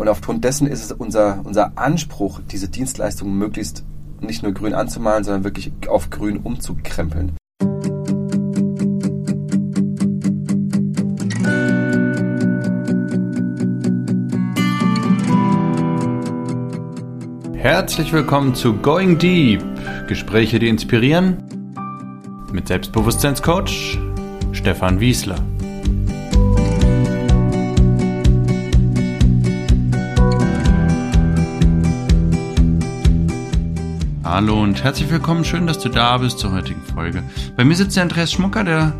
Und aufgrund dessen ist es unser, unser Anspruch, diese Dienstleistungen möglichst nicht nur grün anzumalen, sondern wirklich auf grün umzukrempeln. Herzlich willkommen zu Going Deep. Gespräche, die inspirieren. Mit Selbstbewusstseinscoach Stefan Wiesler. Hallo und herzlich willkommen. Schön, dass du da bist zur heutigen Folge. Bei mir sitzt der Andreas Schmucker, der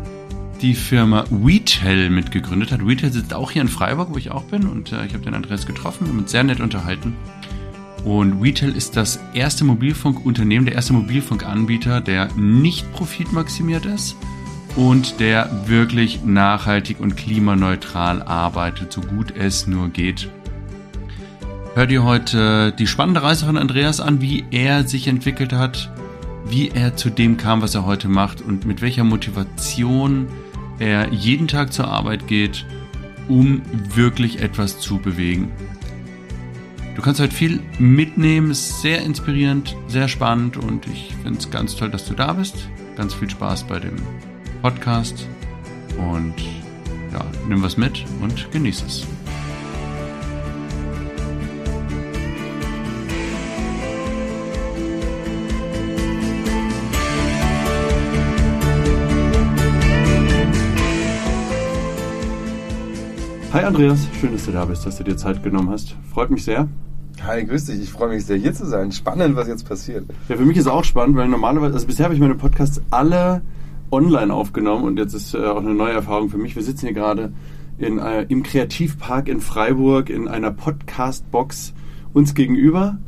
die Firma Retail mitgegründet hat. Retail sitzt auch hier in Freiburg, wo ich auch bin. Und äh, ich habe den Andreas getroffen und uns sehr nett unterhalten. Und Retail ist das erste Mobilfunkunternehmen, der erste Mobilfunkanbieter, der nicht profitmaximiert ist und der wirklich nachhaltig und klimaneutral arbeitet, so gut es nur geht. Hör dir heute die spannende Reise von Andreas an, wie er sich entwickelt hat, wie er zu dem kam, was er heute macht und mit welcher Motivation er jeden Tag zur Arbeit geht, um wirklich etwas zu bewegen. Du kannst heute viel mitnehmen, sehr inspirierend, sehr spannend und ich finde es ganz toll, dass du da bist. Ganz viel Spaß bei dem Podcast und ja, nimm was mit und genieß es. Hi Andreas, schön, dass du da bist, dass du dir Zeit genommen hast. Freut mich sehr. Hi, grüß dich. Ich freue mich sehr, hier zu sein. Spannend, was jetzt passiert. Ja, für mich ist auch spannend, weil normalerweise, also bisher habe ich meine Podcasts alle online aufgenommen und jetzt ist äh, auch eine neue Erfahrung für mich. Wir sitzen hier gerade in, äh, im Kreativpark in Freiburg in einer Podcast-Box uns gegenüber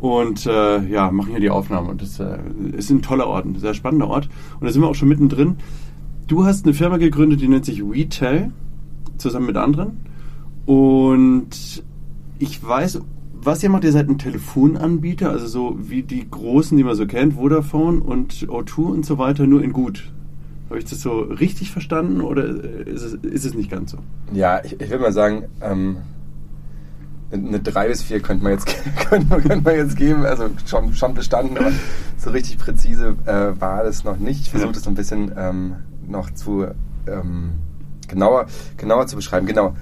und äh, ja, machen hier die Aufnahme. Und das äh, ist ein toller Ort, ein sehr spannender Ort. Und da sind wir auch schon mittendrin. Du hast eine Firma gegründet, die nennt sich Retail, zusammen mit anderen. Und ich weiß was ihr macht, ihr seid ein Telefonanbieter, also so wie die großen, die man so kennt, Vodafone und O2 und so weiter, nur in gut. Habe ich das so richtig verstanden oder ist es, ist es nicht ganz so? Ja, ich, ich würde mal sagen, ähm, eine 3 bis 4 könnte man jetzt, könnte könnte man jetzt geben, also schon, schon bestanden, aber so richtig präzise äh, war das noch nicht. Ich versuche das so ein bisschen ähm, noch zu ähm, genauer, genauer zu beschreiben. Genau.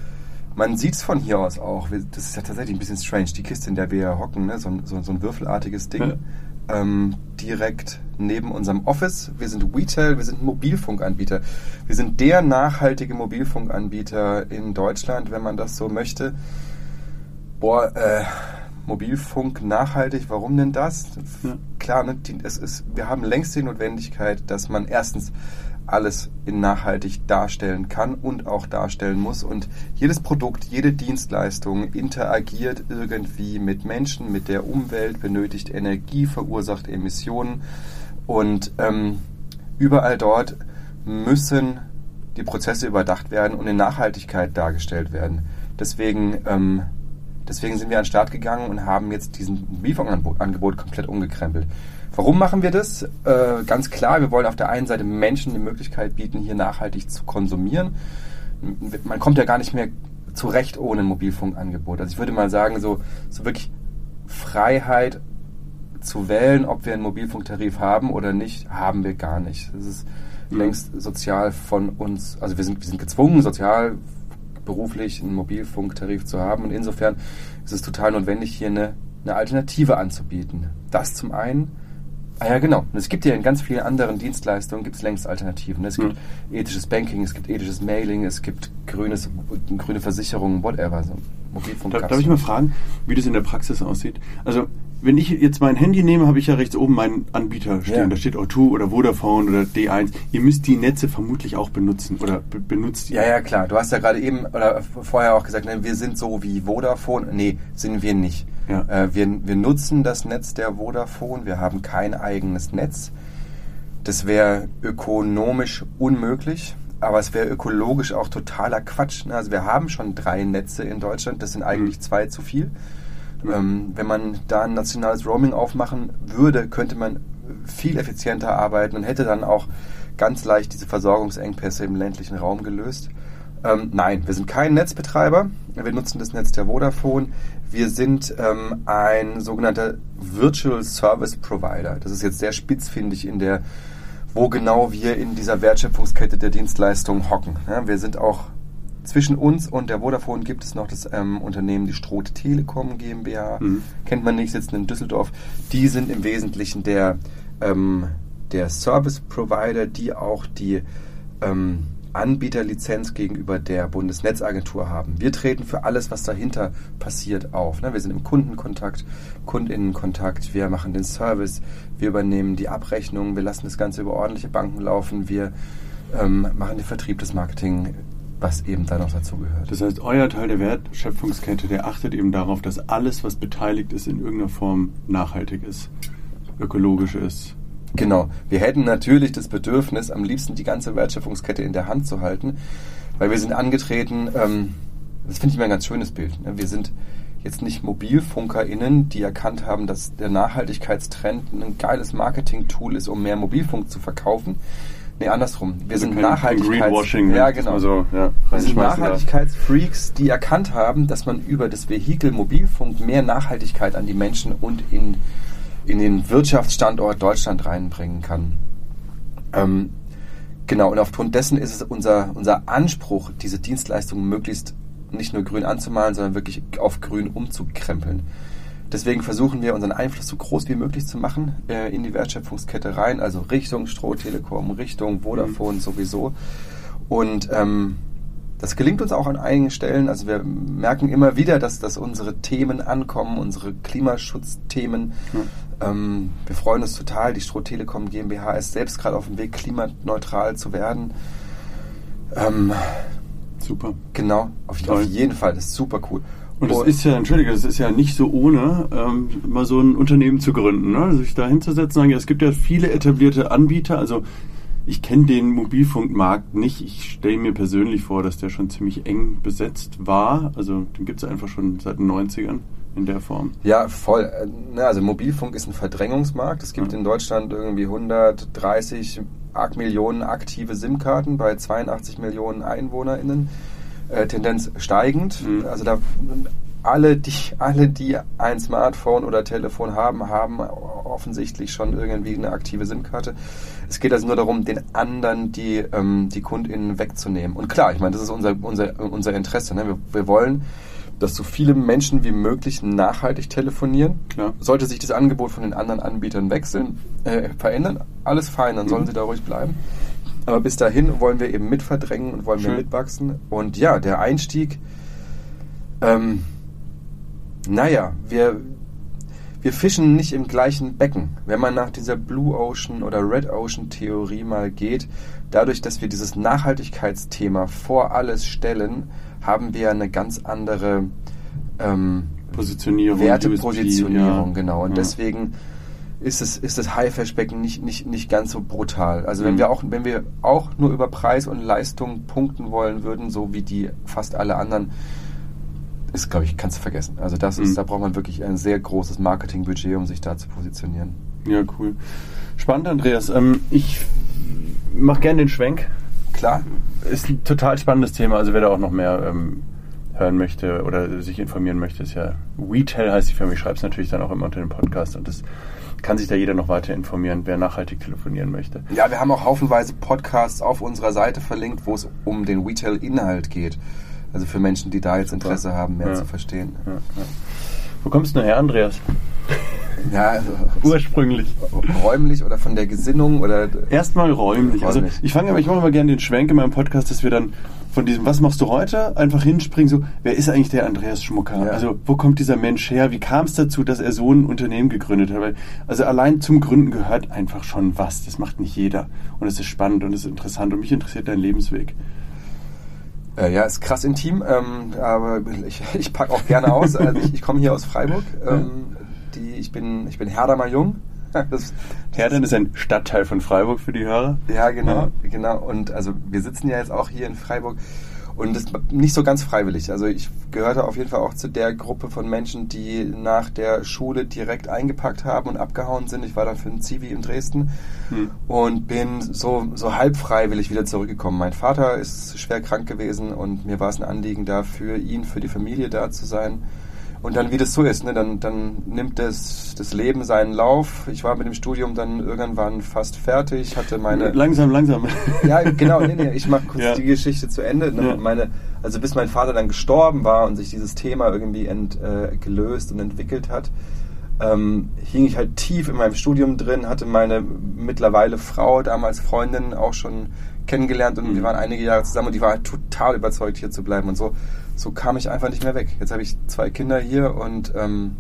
Man sieht es von hier aus auch. Das ist ja tatsächlich ein bisschen strange. Die Kiste, in der wir hocken, ne? so, so, so ein würfelartiges Ding. Ja. Ähm, direkt neben unserem Office. Wir sind Retail, wir sind Mobilfunkanbieter. Wir sind der nachhaltige Mobilfunkanbieter in Deutschland, wenn man das so möchte. Boah, äh, Mobilfunk nachhaltig, warum denn das? Ja. Klar, ne, die, es ist, wir haben längst die Notwendigkeit, dass man erstens alles in nachhaltig darstellen kann und auch darstellen muss. Und jedes Produkt, jede Dienstleistung interagiert irgendwie mit Menschen, mit der Umwelt, benötigt Energie, verursacht Emissionen. Und ähm, überall dort müssen die Prozesse überdacht werden und in Nachhaltigkeit dargestellt werden. Deswegen, ähm, deswegen sind wir an den Start gegangen und haben jetzt diesen Lieferangebot komplett umgekrempelt. Warum machen wir das? Äh, ganz klar, wir wollen auf der einen Seite Menschen die Möglichkeit bieten, hier nachhaltig zu konsumieren. Man kommt ja gar nicht mehr zurecht ohne ein Mobilfunkangebot. Also ich würde mal sagen, so, so wirklich Freiheit zu wählen, ob wir einen Mobilfunktarif haben oder nicht, haben wir gar nicht. Das ist mhm. längst sozial von uns, also wir sind, wir sind gezwungen, sozial, beruflich einen Mobilfunktarif zu haben und insofern ist es total notwendig, hier eine, eine Alternative anzubieten. Das zum einen. Ah ja, genau. Und es gibt ja in ganz vielen anderen Dienstleistungen gibt es längst Alternativen. Es gibt mhm. ethisches Banking, es gibt ethisches Mailing, es gibt grünes, grüne Versicherungen, whatever. So Mobilfunk Darf, darf ich mal fragen, wie das in der Praxis aussieht? Also wenn ich jetzt mein Handy nehme, habe ich ja rechts oben meinen Anbieter stehen. Ja. Da steht O2 oder Vodafone oder D1. Ihr müsst die Netze vermutlich auch benutzen oder benutzt die. Ja, ja, klar. Du hast ja gerade eben oder vorher auch gesagt, ne, wir sind so wie Vodafone. Nee, sind wir nicht. Ja. Äh, wir, wir nutzen das Netz der Vodafone, wir haben kein eigenes Netz. Das wäre ökonomisch unmöglich, aber es wäre ökologisch auch totaler Quatsch. Ne? Also wir haben schon drei Netze in Deutschland, das sind eigentlich mhm. zwei zu viel. Ähm, wenn man da ein nationales Roaming aufmachen würde, könnte man viel effizienter arbeiten und hätte dann auch ganz leicht diese Versorgungsengpässe im ländlichen Raum gelöst. Ähm, nein, wir sind kein Netzbetreiber. wir nutzen das Netz der Vodafone. Wir sind ähm, ein sogenannter Virtual Service Provider. Das ist jetzt sehr spitzfindig in der, wo genau wir in dieser Wertschöpfungskette der Dienstleistung hocken. Ja, wir sind auch zwischen uns und der Vodafone gibt es noch das ähm, Unternehmen, die Stroth Telekom GmbH. Mhm. Kennt man nicht, sitzen in Düsseldorf. Die sind im Wesentlichen der, ähm, der Service Provider, die auch die ähm, Anbieterlizenz gegenüber der Bundesnetzagentur haben. Wir treten für alles, was dahinter passiert, auf. Ne? Wir sind im Kundenkontakt, Kundinnenkontakt, wir machen den Service, wir übernehmen die Abrechnung, wir lassen das Ganze über ordentliche Banken laufen, wir ähm, machen den Vertrieb, das Marketing, was eben da noch dazu gehört. Das heißt, euer Teil der Wertschöpfungskette, der achtet eben darauf, dass alles, was beteiligt ist, in irgendeiner Form nachhaltig ist, ökologisch ist, Genau. Wir hätten natürlich das Bedürfnis, am liebsten die ganze Wertschöpfungskette in der Hand zu halten, weil wir sind angetreten, ähm, das finde ich immer ein ganz schönes Bild. Ne? Wir sind jetzt nicht MobilfunkerInnen, die erkannt haben, dass der Nachhaltigkeitstrend ein geiles Marketing-Tool ist, um mehr Mobilfunk zu verkaufen. Nee, andersrum. Wir also sind Nachhaltigkeits ja, genau. So, ja, wir sind Nachhaltigkeitsfreaks, die erkannt haben, dass man über das Vehikel Mobilfunk mehr Nachhaltigkeit an die Menschen und in in den Wirtschaftsstandort Deutschland reinbringen kann. Ähm, genau, und aufgrund dessen ist es unser, unser Anspruch, diese Dienstleistungen möglichst nicht nur grün anzumalen, sondern wirklich auf grün umzukrempeln. Deswegen versuchen wir unseren Einfluss so groß wie möglich zu machen äh, in die Wertschöpfungskette rein, also Richtung Stroh Telekom, Richtung Vodafone mhm. sowieso. Und ähm, das gelingt uns auch an einigen Stellen. Also wir merken immer wieder, dass, dass unsere Themen ankommen, unsere Klimaschutzthemen. Mhm. Ähm, wir freuen uns total. Die Stroh Telekom GmbH ist selbst gerade auf dem Weg, klimaneutral zu werden. Ähm, super. Genau, auf, auf, jeden Fall. Das ist super cool. Und es ist ja, entschuldige, es ist ja nicht so ohne, ähm, mal so ein Unternehmen zu gründen, ne? sich da hinzusetzen sagen, ja, es gibt ja viele etablierte Anbieter, also ich kenne den Mobilfunkmarkt nicht. Ich stelle mir persönlich vor, dass der schon ziemlich eng besetzt war. Also den gibt es einfach schon seit den 90ern in der Form. Ja, voll. Also Mobilfunk ist ein Verdrängungsmarkt. Es gibt ja. in Deutschland irgendwie 130 Millionen aktive SIM-Karten bei 82 Millionen EinwohnerInnen. Äh, Tendenz steigend. Mhm. Also da alle, die, alle, die ein Smartphone oder Telefon haben, haben offensichtlich schon irgendwie eine aktive SIM-Karte. Es geht also nur darum, den anderen die, ähm, die KundInnen wegzunehmen. Und klar, ich meine, das ist unser, unser, unser Interesse. Ne? Wir, wir wollen, dass so viele Menschen wie möglich nachhaltig telefonieren. Klar. Sollte sich das Angebot von den anderen Anbietern wechseln, äh, verändern, alles fein, dann sollen mhm. sie da ruhig bleiben. Aber bis dahin wollen wir eben mitverdrängen und wollen Schön. wir mitwachsen. Und ja, der Einstieg, ähm, naja, wir, wir fischen nicht im gleichen Becken. Wenn man nach dieser Blue Ocean oder Red Ocean Theorie mal geht, dadurch, dass wir dieses Nachhaltigkeitsthema vor alles stellen, haben wir eine ganz andere ähm, Positionierung, Wertepositionierung, ja. genau. Und ja. deswegen ist es ist das Haifischbecken nicht, nicht, nicht ganz so brutal. Also wenn mhm. wir auch wenn wir auch nur über Preis und Leistung punkten wollen würden, so wie die fast alle anderen ist, glaube ich, kannst du vergessen. Also das ist, mhm. da braucht man wirklich ein sehr großes Marketingbudget, um sich da zu positionieren. Ja, cool. Spannend, Andreas. Ähm, ich mache gerne den Schwenk. Klar. Ist ein total spannendes Thema. Also wer da auch noch mehr ähm, hören möchte oder sich informieren möchte, ist ja WeTel heißt die Firma. Ich schreibe es natürlich dann auch immer unter dem Podcast und das kann sich da jeder noch weiter informieren, wer nachhaltig telefonieren möchte. Ja, wir haben auch haufenweise Podcasts auf unserer Seite verlinkt, wo es um den WeTel-Inhalt geht. Also für Menschen, die da jetzt Interesse haben, mehr ja. zu verstehen. Ja. Wo kommst du her, Andreas? Ja, also ursprünglich. Räumlich oder von der Gesinnung oder. Erstmal räumlich. Also ich fange aber, ich mache immer gerne den Schwenk in meinem Podcast, dass wir dann von diesem, was machst du heute, einfach hinspringen, so, wer ist eigentlich der Andreas Schmucker? Ja. Also, wo kommt dieser Mensch her? Wie kam es dazu, dass er so ein Unternehmen gegründet hat? Weil, also allein zum Gründen gehört einfach schon was. Das macht nicht jeder. Und es ist spannend und es ist interessant und mich interessiert dein Lebensweg. Äh, ja, ist krass intim, ähm, aber ich, ich packe auch gerne aus. Also ich, ich komme hier aus Freiburg. Ähm, die, ich, bin, ich bin Herdamer Jung. Das, Herdern ist ein Stadtteil von Freiburg für die Hörer. Ja, genau, ja. genau. Und also wir sitzen ja jetzt auch hier in Freiburg. Und das nicht so ganz freiwillig. Also ich gehörte auf jeden Fall auch zu der Gruppe von Menschen, die nach der Schule direkt eingepackt haben und abgehauen sind. Ich war dann für ein Zivi in Dresden hm. und bin so, so halb freiwillig wieder zurückgekommen. Mein Vater ist schwer krank gewesen und mir war es ein Anliegen da für ihn, für die Familie da zu sein. Und dann, wie das so ist, ne, dann, dann nimmt das, das Leben seinen Lauf. Ich war mit dem Studium dann irgendwann fast fertig, hatte meine... Langsam, langsam. Ja, genau, nee, nee, ich mache kurz ja. die Geschichte zu Ende. Ne, ja. Meine, also bis mein Vater dann gestorben war und sich dieses Thema irgendwie ent, äh, gelöst und entwickelt hat, ähm, hing ich halt tief in meinem Studium drin, hatte meine mittlerweile Frau, damals Freundin, auch schon kennengelernt und mhm. wir waren einige Jahre zusammen und die war halt total überzeugt, hier zu bleiben und so so kam ich einfach nicht mehr weg. Jetzt habe ich zwei Kinder hier und ähm,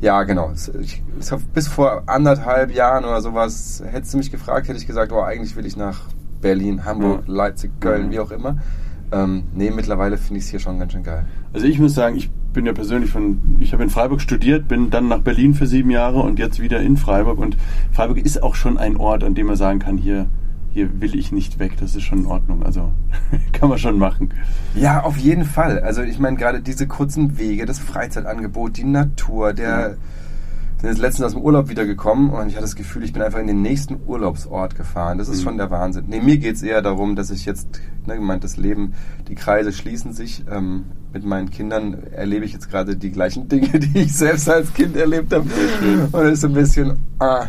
ja, genau. Ich, ich hab, bis vor anderthalb Jahren oder sowas, hättest du mich gefragt, hätte ich gesagt, oh, eigentlich will ich nach Berlin, Hamburg, ja. Leipzig, Köln, ja. wie auch immer. Ähm, nee, mittlerweile finde ich es hier schon ganz schön geil. Also ich muss sagen, ich bin ja persönlich von, ich habe in Freiburg studiert, bin dann nach Berlin für sieben Jahre und jetzt wieder in Freiburg. Und Freiburg ist auch schon ein Ort, an dem man sagen kann, hier hier will ich nicht weg, das ist schon in Ordnung. Also kann man schon machen. Ja, auf jeden Fall. Also ich meine gerade diese kurzen Wege, das Freizeitangebot, die Natur, der... Mhm. Bin jetzt letztens aus dem Urlaub wiedergekommen und ich hatte das Gefühl, ich bin einfach in den nächsten Urlaubsort gefahren. Das ist mhm. schon der Wahnsinn. Nee, mir geht es eher darum, dass ich jetzt, ne, gemeint, das Leben, die Kreise schließen sich. Ähm, mit meinen Kindern erlebe ich jetzt gerade die gleichen Dinge, die ich selbst als Kind erlebt habe. Und es ist ein bisschen, ah,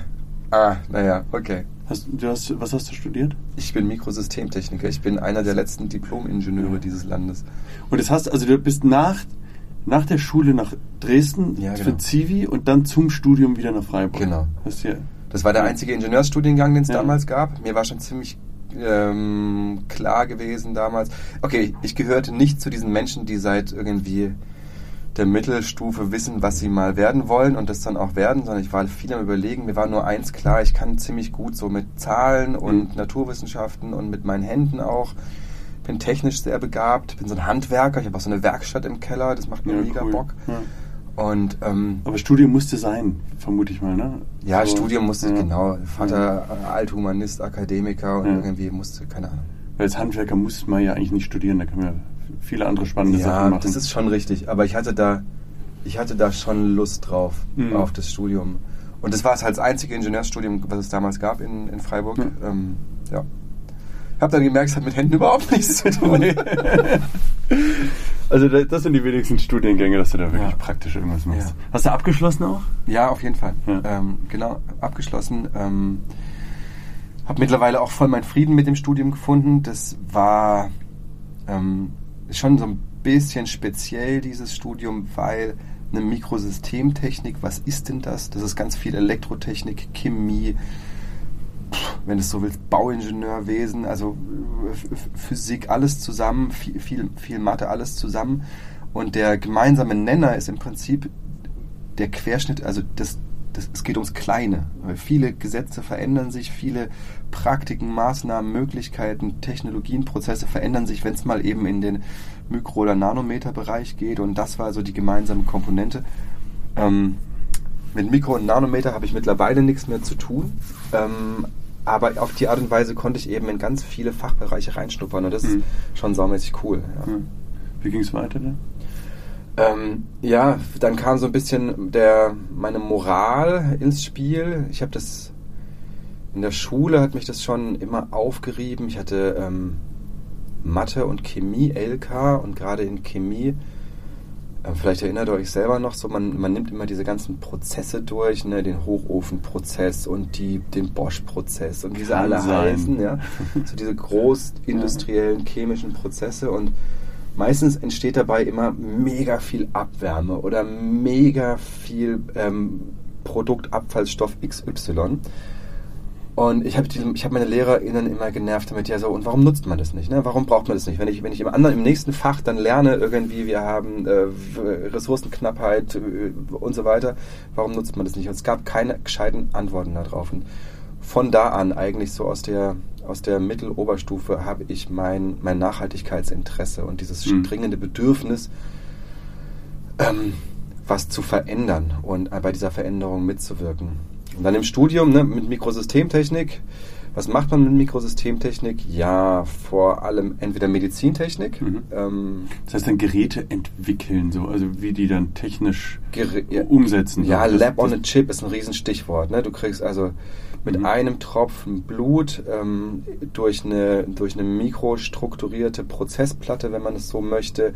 ah, naja, okay. Hast, du hast, was hast du studiert? Ich bin Mikrosystemtechniker. Ich bin einer der letzten Diplom-Ingenieure dieses Landes. Und das heißt, also du bist nach, nach der Schule nach Dresden ja, genau. für Zivi und dann zum Studium wieder nach Freiburg. Genau. Hast hier, das war der einzige Ingenieursstudiengang, den es ja. damals gab. Mir war schon ziemlich ähm, klar gewesen damals. Okay, ich gehörte nicht zu diesen Menschen, die seit irgendwie der Mittelstufe wissen, was sie mal werden wollen und das dann auch werden, sondern ich war viel am Überlegen. Mir war nur eins klar, ich kann ziemlich gut so mit Zahlen und mhm. Naturwissenschaften und mit meinen Händen auch. Bin technisch sehr begabt, bin so ein Handwerker, ich habe auch so eine Werkstatt im Keller, das macht mir ja, mega cool. Bock. Ja. Und, ähm, Aber Studium musste sein, vermute ich mal, ne? Ja, so, Studium musste, ja. genau. Vater, ja. Althumanist, Akademiker und irgendwie musste, keine Ahnung. Weil als Handwerker muss man ja eigentlich nicht studieren, da kann man viele andere spannende ja, Sachen machen. Ja, das ist schon richtig. Aber ich hatte da, ich hatte da schon Lust drauf, mhm. auf das Studium. Und das war es halt das einzige Ingenieursstudium, was es damals gab in, in Freiburg. Mhm. Ähm, ja. Ich habe dann gemerkt, es hat mit Händen überhaupt nichts zu tun. also das sind die wenigsten Studiengänge, dass du da wirklich ja. praktisch irgendwas machst. Ja. Hast du abgeschlossen auch? Ja, auf jeden Fall. Ja. Ähm, genau, abgeschlossen. Ähm, habe mittlerweile auch voll meinen Frieden mit dem Studium gefunden. Das war ähm, schon so ein bisschen speziell, dieses Studium, weil eine Mikrosystemtechnik, was ist denn das? Das ist ganz viel Elektrotechnik, Chemie, wenn du es so willst, Bauingenieurwesen, also Physik, alles zusammen, viel, viel, viel Mathe, alles zusammen. Und der gemeinsame Nenner ist im Prinzip der Querschnitt, also das, das, es geht ums Kleine. Viele Gesetze verändern sich, viele Praktiken, Maßnahmen, Möglichkeiten, Technologien, Prozesse verändern sich, wenn es mal eben in den Mikro- oder Nanometer-Bereich geht. Und das war so die gemeinsame Komponente. Ähm, mit Mikro- und Nanometer habe ich mittlerweile nichts mehr zu tun. Ähm, aber auf die Art und Weise konnte ich eben in ganz viele Fachbereiche reinschnuppern und das mhm. ist schon saumäßig cool. Ja. Mhm. Wie ging es weiter dann? Ähm, ja, dann kam so ein bisschen der, meine Moral ins Spiel. Ich habe das in der Schule hat mich das schon immer aufgerieben. Ich hatte ähm, Mathe und Chemie LK und gerade in Chemie, vielleicht erinnert ihr euch selber noch so, man, man nimmt immer diese ganzen Prozesse durch, ne, den Hochofenprozess und die, den Bosch-Prozess und wie sie alle sein. heißen, ja. So diese großindustriellen chemischen Prozesse und meistens entsteht dabei immer mega viel Abwärme oder mega viel ähm, Produktabfallstoff XY. Und ich habe hab meine LehrerInnen immer genervt damit, ja so, und warum nutzt man das nicht? Ne? Warum braucht man das nicht? Wenn ich, wenn ich im anderen, im nächsten Fach dann lerne, irgendwie, wir haben äh, Ressourcenknappheit äh, und so weiter, warum nutzt man das nicht? Und es gab keine gescheiten Antworten darauf. Und von da an, eigentlich so aus der, aus der Mitteloberstufe, habe ich mein, mein Nachhaltigkeitsinteresse und dieses mhm. dringende Bedürfnis, ähm, was zu verändern und bei dieser Veränderung mitzuwirken. Und dann im Studium ne, mit Mikrosystemtechnik Was macht man mit Mikrosystemtechnik? Ja, vor allem entweder Medizintechnik. Mhm. Ähm, Das heißt dann Geräte entwickeln, so, also wie die dann technisch Gerä- umsetzen. Ja, so. Lab on a Chip ist ein Riesenstichwort. Ne? Du kriegst also mit Mhm. einem Tropfen Blut ähm, durch, eine, durch eine mikrostrukturierte Prozessplatte, wenn man es so möchte,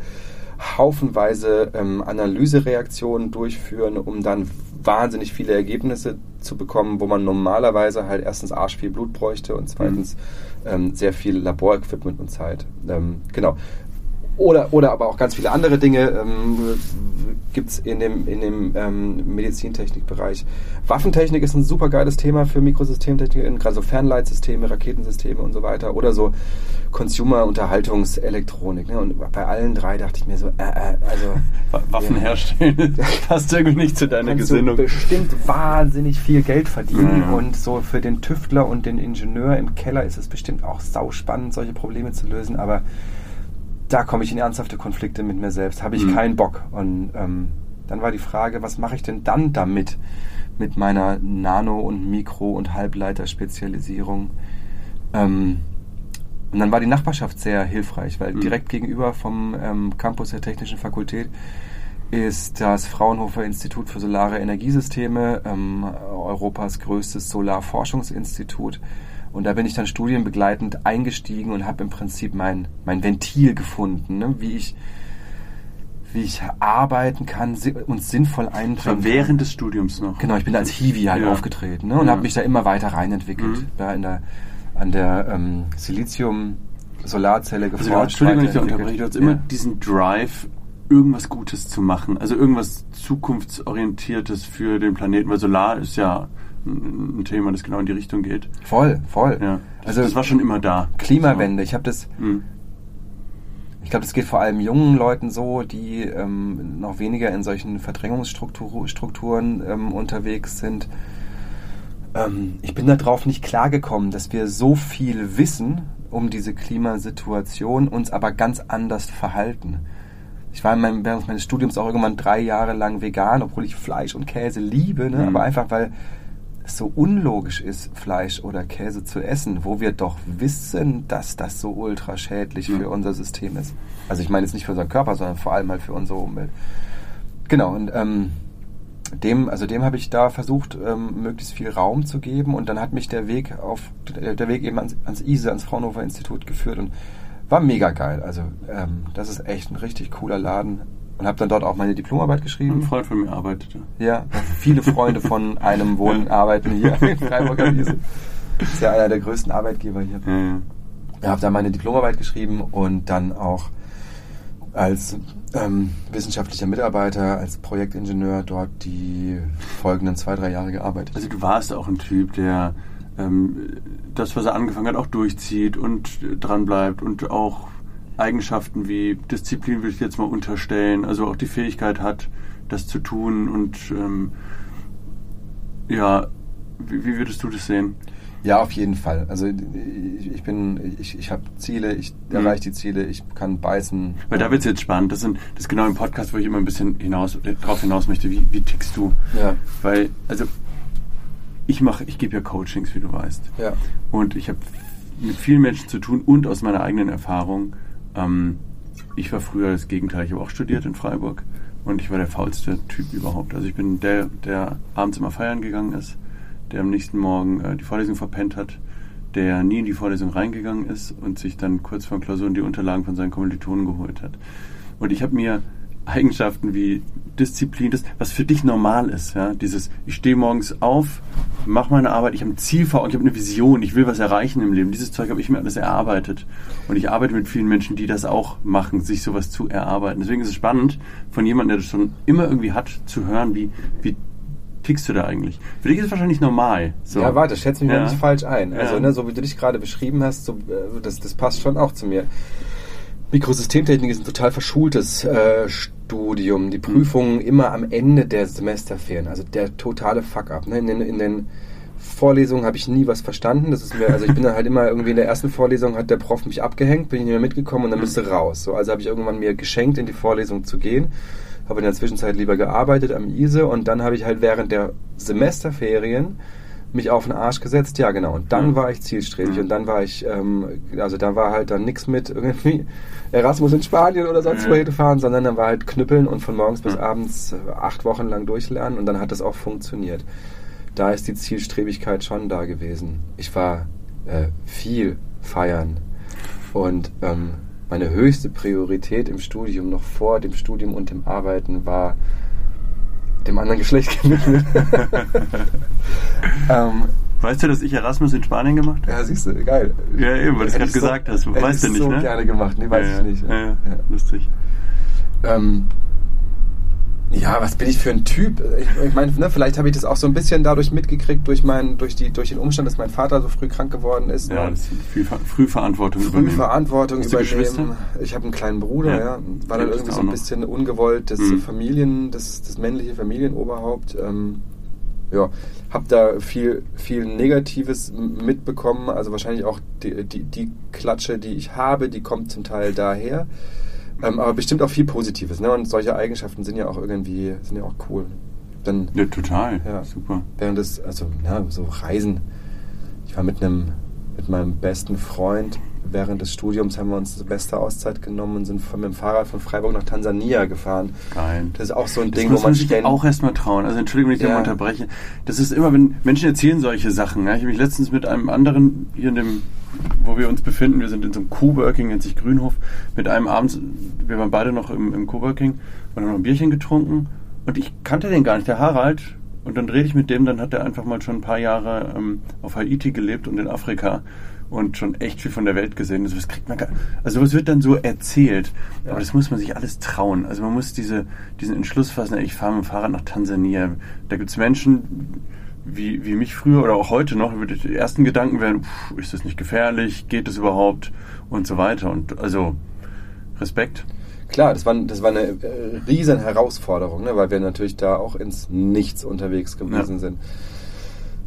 haufenweise ähm, Analysereaktionen durchführen, um dann wahnsinnig viele Ergebnisse zu bekommen, wo man normalerweise halt erstens arsch viel Blut bräuchte und zweitens ähm, sehr viel Laborequipment und Zeit. Ähm, genau. Oder, oder aber auch ganz viele andere Dinge ähm, gibt es in dem, in dem ähm, Medizintechnikbereich. Waffentechnik ist ein super geiles Thema für Mikrosystemtechnik, gerade so Fernleitsysteme, Raketensysteme und so weiter. Oder so Consumer-Unterhaltungselektronik. Ne? Und bei allen drei dachte ich mir so, äh, äh, also Wa- Waffen Ja. herstellen. Passt irgendwie nicht zu deiner Gesinnung. du bestimmt wahnsinnig viel Geld verdienen. Ja. Und so für den Tüftler und den Ingenieur im Keller ist es bestimmt auch sauspannend, solche Probleme zu lösen. Aber da komme ich in ernsthafte Konflikte mit mir selbst. Habe ich Mhm. keinen Bock. Und ähm, dann war die Frage, was mache ich denn dann damit? Mit meiner Nano- und Mikro- und Halbleiterspezialisierung. Ähm, und dann war die Nachbarschaft sehr hilfreich, weil Mhm. direkt gegenüber vom ähm, Campus der Technischen Fakultät ist das Fraunhofer Institut für Solare Energiesysteme, ähm, Europas größtes Solarforschungsinstitut. Und da bin ich dann studienbegleitend eingestiegen und habe im Prinzip mein, mein Ventil gefunden, ne? wie, ich, wie ich arbeiten kann und sinnvoll einbringen während des Studiums noch. Genau, ich bin als Hiwi halt Ja. aufgetreten ne, und Ja. habe mich da immer weiter reinentwickelt. Mhm. Da in der, an der ähm, Silizium-Solarzelle Also, geforscht. du, Entschuldigung, wenn ich unterbreche. Du hast immer Ja. diesen Drive, irgendwas Gutes zu machen. Also irgendwas zukunftsorientiertes für den Planeten. Weil Solar ist ja ein Thema, das genau in die Richtung geht. Voll, voll. Ja. Das, Also das war schon immer da. Klimawende. Ich habe das. Mhm. ich glaube, das geht vor allem jungen Leuten so, die ähm, noch weniger in solchen Verdrängungsstrukturen Strukturen, ähm, unterwegs sind. Ähm, ich bin darauf nicht klargekommen, dass wir so viel wissen um diese Klimasituation, uns aber ganz anders verhalten. Ich war in meinem, während meines Studiums auch irgendwann drei Jahre lang vegan, obwohl ich Fleisch und Käse liebe, ne? Mhm. aber einfach weil so unlogisch ist, Fleisch oder Käse zu essen, wo wir doch wissen, dass das so ultra schädlich Mhm. für unser System ist. Also ich meine jetzt nicht für unseren Körper, sondern vor allem halt für unsere Umwelt. Genau, und ähm, dem, also dem habe ich da versucht, ähm, möglichst viel Raum zu geben und dann hat mich der Weg auf der Weg eben ans, ans ISE, ans Fraunhofer Institut geführt und war mega geil. Also ähm, das ist echt ein richtig cooler Laden und habe dann dort auch meine Diplomarbeit Ein geschrieben. Freund von mir arbeitete. Ja, viele Freunde von einem wohnen, arbeiten hier in Freiburg am ISE. Ist ja einer der größten Arbeitgeber hier. Ja, ja. Ich habe da meine Diplomarbeit geschrieben und dann auch als ähm, wissenschaftlicher Mitarbeiter, als Projektingenieur dort die folgenden zwei, drei Jahre gearbeitet. Also du warst auch ein Typ, der ähm, das, was er angefangen hat, auch durchzieht und äh, dran bleibt und auch Eigenschaften wie Disziplin würde ich jetzt mal unterstellen, also auch die Fähigkeit hat, das zu tun und ähm, ja, wie, wie würdest du das sehen? Ja, auf jeden Fall. Also ich, bin, ich, ich habe Ziele, ich Mhm. erreiche die Ziele, ich kann beißen. Weil da wird es jetzt spannend. Das, sind, das ist genau im Podcast, wo ich immer ein bisschen hinaus, äh, drauf hinaus möchte. Wie, wie tickst du? Ja, Weil, also, ich mache, ich gebe ja Coachings, wie du weißt. ja. Und ich habe mit vielen Menschen zu tun und aus meiner eigenen Erfahrung. Ähm, ich war früher das Gegenteil. Ich habe auch studiert in Freiburg und ich war der faulste Typ überhaupt. Also ich bin der, der abends immer feiern gegangen ist, der am nächsten Morgen äh, die Vorlesung verpennt hat, der nie in die Vorlesung reingegangen ist und sich dann kurz vor Klausuren die Unterlagen von seinen Kommilitonen geholt hat. Und ich habe mir Eigenschaften wie Disziplin, das, was für dich normal ist, ja, dieses, ich stehe morgens auf, mache meine Arbeit, ich habe ein Ziel vor Augen, ich habe eine Vision, ich will was erreichen im Leben. Dieses Zeug habe ich mir alles erarbeitet. Und ich arbeite mit vielen Menschen, die das auch machen, sich sowas zu erarbeiten. Deswegen ist es spannend, von jemandem, der das schon immer irgendwie hat, zu hören, wie, wie tickst du da eigentlich? Für dich ist es wahrscheinlich normal. So. Ja, warte, schätze mich Ja. mal nicht falsch ein. Also, Ja. ne, so wie du dich gerade beschrieben hast, so, äh, das, das passt schon auch zu mir. Mikrosystemtechnik ist ein total verschultes äh, Studium. Die Prüfungen immer am Ende der Semesterferien. Also der totale Fuck-up. Ne? In, den, in den Vorlesungen habe ich nie was verstanden. Das ist mir, also ich bin dann halt immer irgendwie in der ersten Vorlesung hat der Prof mich abgehängt, bin ich nicht mehr mitgekommen und dann bist du raus. So, also habe ich irgendwann mir geschenkt, in die Vorlesung zu gehen. Habe in der Zwischenzeit lieber gearbeitet am ISE und dann habe ich halt während der Semesterferien mich auf den Arsch gesetzt, ja genau. Und dann Mhm. war ich zielstrebig Mhm. und dann war ich, ähm, also da war halt dann nichts mit irgendwie Erasmus in Spanien oder sonst Mhm. wohin fahren, sondern dann war halt knüppeln und von morgens bis Mhm. abends äh, acht Wochen lang durchlernen und dann hat das auch funktioniert. Da ist die Zielstrebigkeit schon da gewesen. Ich war äh, viel feiern und ähm, meine höchste Priorität im Studium, noch vor dem Studium und dem Arbeiten, war dem anderen Geschlecht gewidmet. ähm, Weißt du, dass ich Erasmus in Spanien gemacht habe? ja, siehst du, geil. Ja, eben, weil du es gerade ich so- gesagt hast. Weißt du nicht, so ne? gerne gemacht. Nee, weiß ja, ich nicht. Ja, ja. Ja. lustig. Ähm, ja, was bin ich für ein Typ? Ich, ich meine, ne, vielleicht habe ich das auch so ein bisschen dadurch mitgekriegt, durch, mein, durch, die, durch den Umstand, dass mein Vater so früh krank geworden ist. Ja, ne? das ist viel Ver Frühverantwortung früh übernehmen. Verantwortung übernehmen. Ich habe einen kleinen Bruder, Ja. ja. War dann irgendwie so ein bisschen ungewollt, das Mhm. Familien, das, das männliche Familienoberhaupt. Ähm, ja, habe da viel, viel Negatives mitbekommen. Also wahrscheinlich auch die, die, die Klatsche, die ich habe, die kommt zum Teil daher. Ähm, aber bestimmt auch viel Positives. Ne? Und solche Eigenschaften sind ja auch irgendwie, sind ja auch cool. Dann Ja, total. Ja. Super. während des, also ja, so Reisen. Ich war mit einem, mit meinem besten Freund während des Studiums haben wir uns die beste Auszeit genommen und sind von, mit dem Fahrrad von Freiburg nach Tansania gefahren. Geil. Das ist auch so ein Das Ding, muss wo man sich ständig. auch erstmal trauen. Also Entschuldigung, wenn ich Ja. da mal unterbreche. Das ist immer, wenn Menschen erzählen solche Sachen. Ja? Ich habe mich letztens mit einem anderen hier in dem, wo wir uns befinden, wir sind in so einem Coworking, nennt sich Grünhof, mit einem abends, wir waren beide noch im, im Coworking und haben noch ein Bierchen getrunken und ich kannte den gar nicht, der Harald. Und dann rede ich mit dem, dann hat er einfach mal schon ein paar Jahre ähm, auf Haiti gelebt und in Afrika und schon echt viel von der Welt gesehen. Also was kriegt man gar, also was wird dann so erzählt? Ja. Aber das muss man sich alles trauen. Also man muss diese, diesen Entschluss fassen, ich fahre mit dem Fahrrad nach Tansania. Da gibt es Menschen wie, wie mich früher oder auch heute noch, die ersten Gedanken wären, pff, ist das nicht gefährlich, geht das überhaupt und so weiter. Und also Respekt. Klar, das war, das war eine äh, riesen Herausforderung, ne, weil wir natürlich da auch ins Nichts unterwegs gewesen Ja. sind.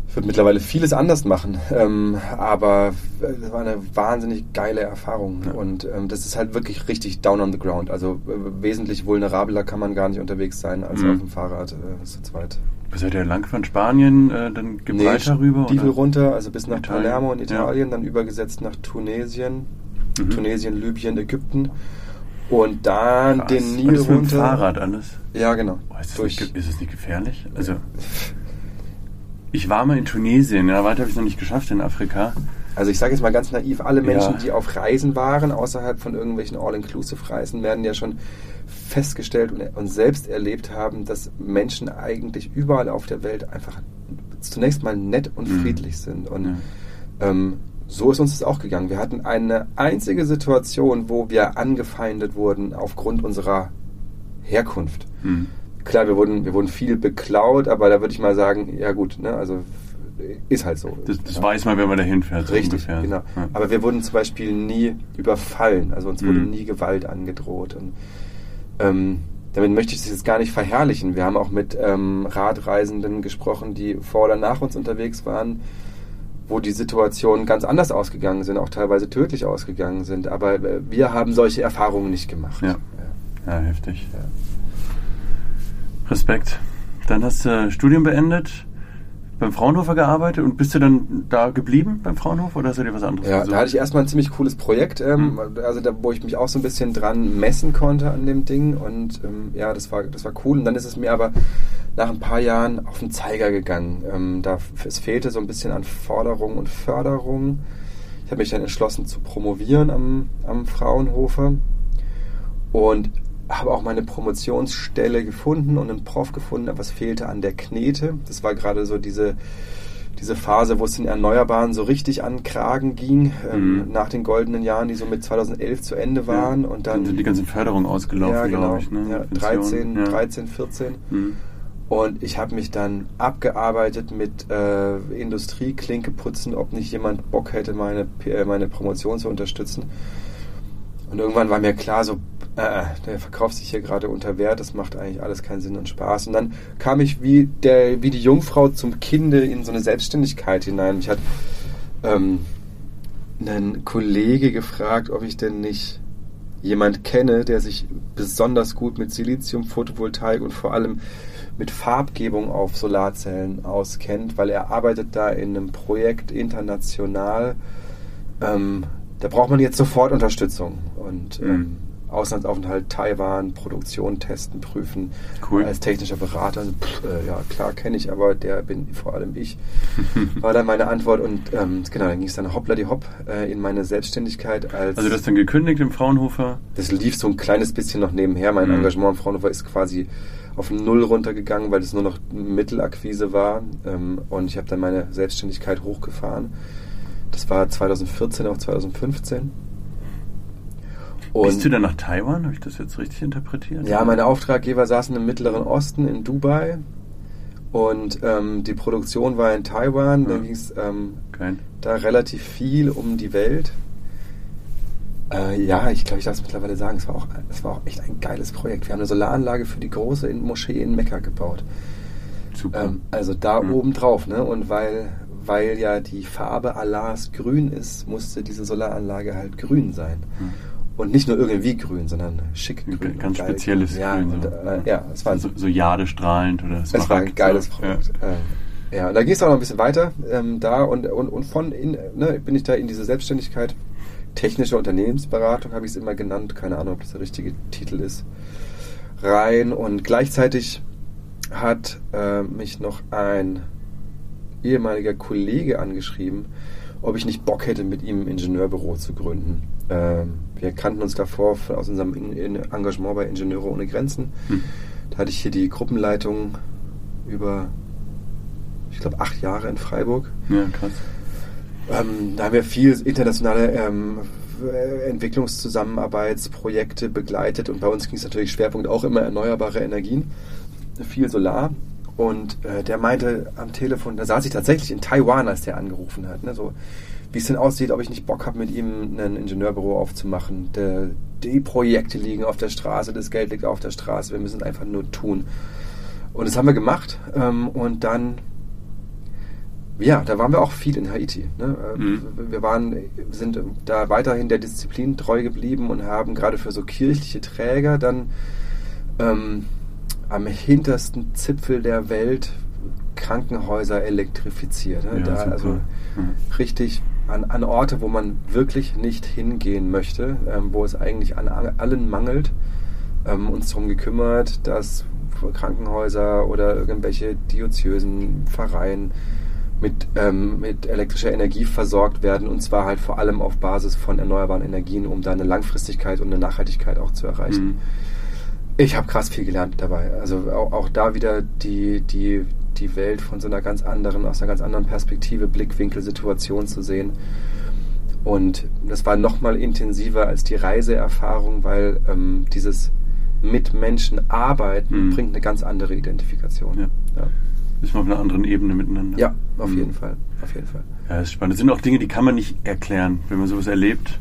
Ich würde mittlerweile vieles anders machen, ähm, aber das war eine wahnsinnig geile Erfahrung Ja. und ähm, das ist halt wirklich richtig down on the ground. Also äh, wesentlich vulnerabler kann man gar nicht unterwegs sein als Mhm. auf dem Fahrrad äh, zu zweit. Was seid ihr lang von Spanien, äh, dann Gibraltar rüber? Stiefel oder? runter, also bis nach Italien. Palermo in Ja. Italien, dann übergesetzt nach Tunesien, Mhm. Tunesien, Libyen, Ägypten und dann Krass. den Nil das mit dem runter. Fahrrad alles? Ja, genau. Oh, ist, das Durch, nicht, ist das nicht gefährlich? Also, ich war mal in Tunesien, ja, weiter habe ich es noch nicht geschafft in Afrika. also ich sage jetzt mal ganz naiv, alle Menschen, Ja. die auf Reisen waren, außerhalb von irgendwelchen All-Inclusive-Reisen, werden ja schon festgestellt und, und selbst erlebt haben, dass Menschen eigentlich überall auf der Welt einfach zunächst mal nett und Mhm. friedlich sind. Und Ja. ähm, so ist uns das auch gegangen. Wir hatten eine einzige Situation, wo wir angefeindet wurden aufgrund unserer Herkunft. Hm. Klar, wir wurden, wir wurden viel beklaut, aber da würde ich mal sagen, ja gut, ne, also ist halt so. Das, das ja. weiß man, wenn man dahin fährt. so Richtig, ungefähr. genau. Ja. Aber wir wurden zum Beispiel nie überfallen, also uns wurde Mhm. nie Gewalt angedroht. Und, ähm, damit möchte ich es jetzt gar nicht verherrlichen. Wir haben auch mit ähm, Radreisenden gesprochen, die vor oder nach uns unterwegs waren, wo die Situationen ganz anders ausgegangen sind, auch teilweise tödlich ausgegangen sind. Aber äh, wir haben solche Erfahrungen nicht gemacht. Ja. ja, heftig. Ja. Respekt. Dann hast du Studium beendet, beim Fraunhofer gearbeitet und bist du dann da geblieben beim Fraunhofer oder hast du dir was anderes Ja, gesucht? da hatte ich erstmal ein ziemlich cooles Projekt, ähm, Mhm. also da, wo ich mich auch so ein bisschen dran messen konnte an dem Ding und ähm, ja, das war, das war cool. Und dann ist es mir aber nach ein paar Jahren auf den Zeiger gegangen. Ähm, da, es fehlte so ein bisschen an Forderung und Förderung. Ich habe mich dann entschlossen zu promovieren am, am Fraunhofer und habe auch meine Promotionsstelle gefunden und einen Prof gefunden, aber es fehlte an der Knete. Das war gerade so diese, diese Phase, wo es den Erneuerbaren so richtig an Kragen ging, ähm, Mhm. nach den goldenen Jahren, die so mit 2011 zu Ende waren. Und dann, sind die ganzen Förderungen ausgelaufen, ja, genau, glaube ich. Ne? ja, Pension, 13, ja. 13, 14. Mhm. Und ich habe mich dann abgearbeitet mit äh, Industrie, Klinke putzen, ob nicht jemand Bock hätte, meine, äh, meine Promotion zu unterstützen. Und irgendwann war mir klar, so, äh, der verkauft sich hier gerade unter Wert, das macht eigentlich alles keinen Sinn und Spaß. Und dann kam ich wie, der, wie die Jungfrau zum Kinde in so eine Selbstständigkeit hinein. Mich hat ähm, ein Kollege gefragt, ob ich denn nicht jemand kenne, der sich besonders gut mit Silizium, Photovoltaik und vor allem mit Farbgebung auf Solarzellen auskennt, weil er arbeitet da in einem Projekt international. Ähm, da braucht man jetzt sofort Unterstützung und Mhm. ähm, Auslandsaufenthalt Taiwan, Produktion testen, prüfen. Cool. Als technischer Berater, pff, äh, ja klar kenne ich, aber der bin vor allem ich. War dann meine Antwort und ähm, genau, dann ging es dann hoppla die hopp äh, in meine Selbstständigkeit als Also du hast dann gekündigt im Fraunhofer. das lief so ein kleines bisschen noch nebenher. Mein Mhm. Engagement im Fraunhofer ist quasi auf Null runtergegangen, weil es nur noch Mittelakquise war. Ähm, und ich habe dann meine Selbstständigkeit hochgefahren. Das war 2014 auf 2015. Und Bist du dann nach Taiwan? Habe ich das jetzt richtig interpretiert? ja, meine Auftraggeber saßen im Mittleren Osten in Dubai. Und ähm, die Produktion war in Taiwan. Dann Ja. ging es ähm, Geil. da relativ viel um die Welt. Äh, ja, ich glaube, ich darf es mittlerweile sagen, es war, auch, es war auch echt ein geiles Projekt. Wir haben eine Solaranlage für die große in- Moschee in Mekka gebaut. Super. Ähm, also da Mhm. oben drauf. Ne? Und weil, weil ja die Farbe Allahs grün ist, musste diese Solaranlage halt grün sein. Mhm. Und nicht nur irgendwie grün, sondern schick grün. ganz spezielles ja, Grün, Und, so. äh, ja, es war ein so, so jadestrahlend oder es war ein geiles so. Projekt. Ähm, ja, und da ging es auch noch ein bisschen weiter ähm, da und, und, und von in, ne, bin ich da in diese Selbstständigkeit. Technische Unternehmensberatung habe ich es immer genannt. Keine Ahnung, ob das der richtige Titel ist. Rein und gleichzeitig hat äh, mich noch ein ehemaliger Kollege angeschrieben, ob ich nicht Bock hätte, mit ihm ein Ingenieurbüro zu gründen. Ähm, wir kannten uns davor aus unserem Engagement bei Ingenieure ohne Grenzen. Hm. Da hatte ich hier die Gruppenleitung über, ich glaube, acht Jahre in Freiburg. Ja, krass. Ähm, da haben wir viel internationale ähm, äh, Entwicklungszusammenarbeitsprojekte begleitet und bei uns ging es natürlich Schwerpunkt auch immer erneuerbare Energien, viel Solar. Und äh, der meinte am Telefon, da saß ich tatsächlich in Taiwan, als der angerufen hat, ne, so wie es denn aussieht, ob ich nicht Bock habe, mit ihm ein Ingenieurbüro aufzumachen. Der, die Projekte liegen auf der Straße, das Geld liegt auf der Straße, wir müssen es einfach nur tun. Und das haben wir gemacht ähm, und dann ja, da waren wir auch viel in Haiti. Ne? Äh, Mhm. Wir waren, sind da weiterhin der Disziplin treu geblieben und haben gerade für so kirchliche Träger dann ähm, am hintersten Zipfel der Welt Krankenhäuser elektrifiziert. Ne? Ja, da, also Mhm. richtig an, an Orte, wo man wirklich nicht hingehen möchte, ähm, wo es eigentlich an allen mangelt, ähm, uns darum gekümmert, dass Krankenhäuser oder irgendwelche Diözesen, Pfarreien mit, ähm, mit elektrischer Energie versorgt werden und zwar halt vor allem auf Basis von erneuerbaren Energien, um da eine Langfristigkeit und eine Nachhaltigkeit auch zu erreichen. Mhm. Ich habe krass viel gelernt dabei. Also auch, auch da wieder die, die, die Welt von so einer ganz anderen, aus einer ganz anderen Perspektive, Blickwinkel, Situation zu sehen. Und das war nochmal intensiver als die Reiseerfahrung, weil ähm, dieses mit Menschen arbeiten Mhm. bringt eine ganz andere Identifikation. Ja. ja. Ist man auf einer anderen Ebene miteinander. Ja, auf Mhm. jeden Fall. Auf jeden Fall. Ja, das ist spannend. Das sind auch Dinge, die kann man nicht erklären, wenn man sowas erlebt.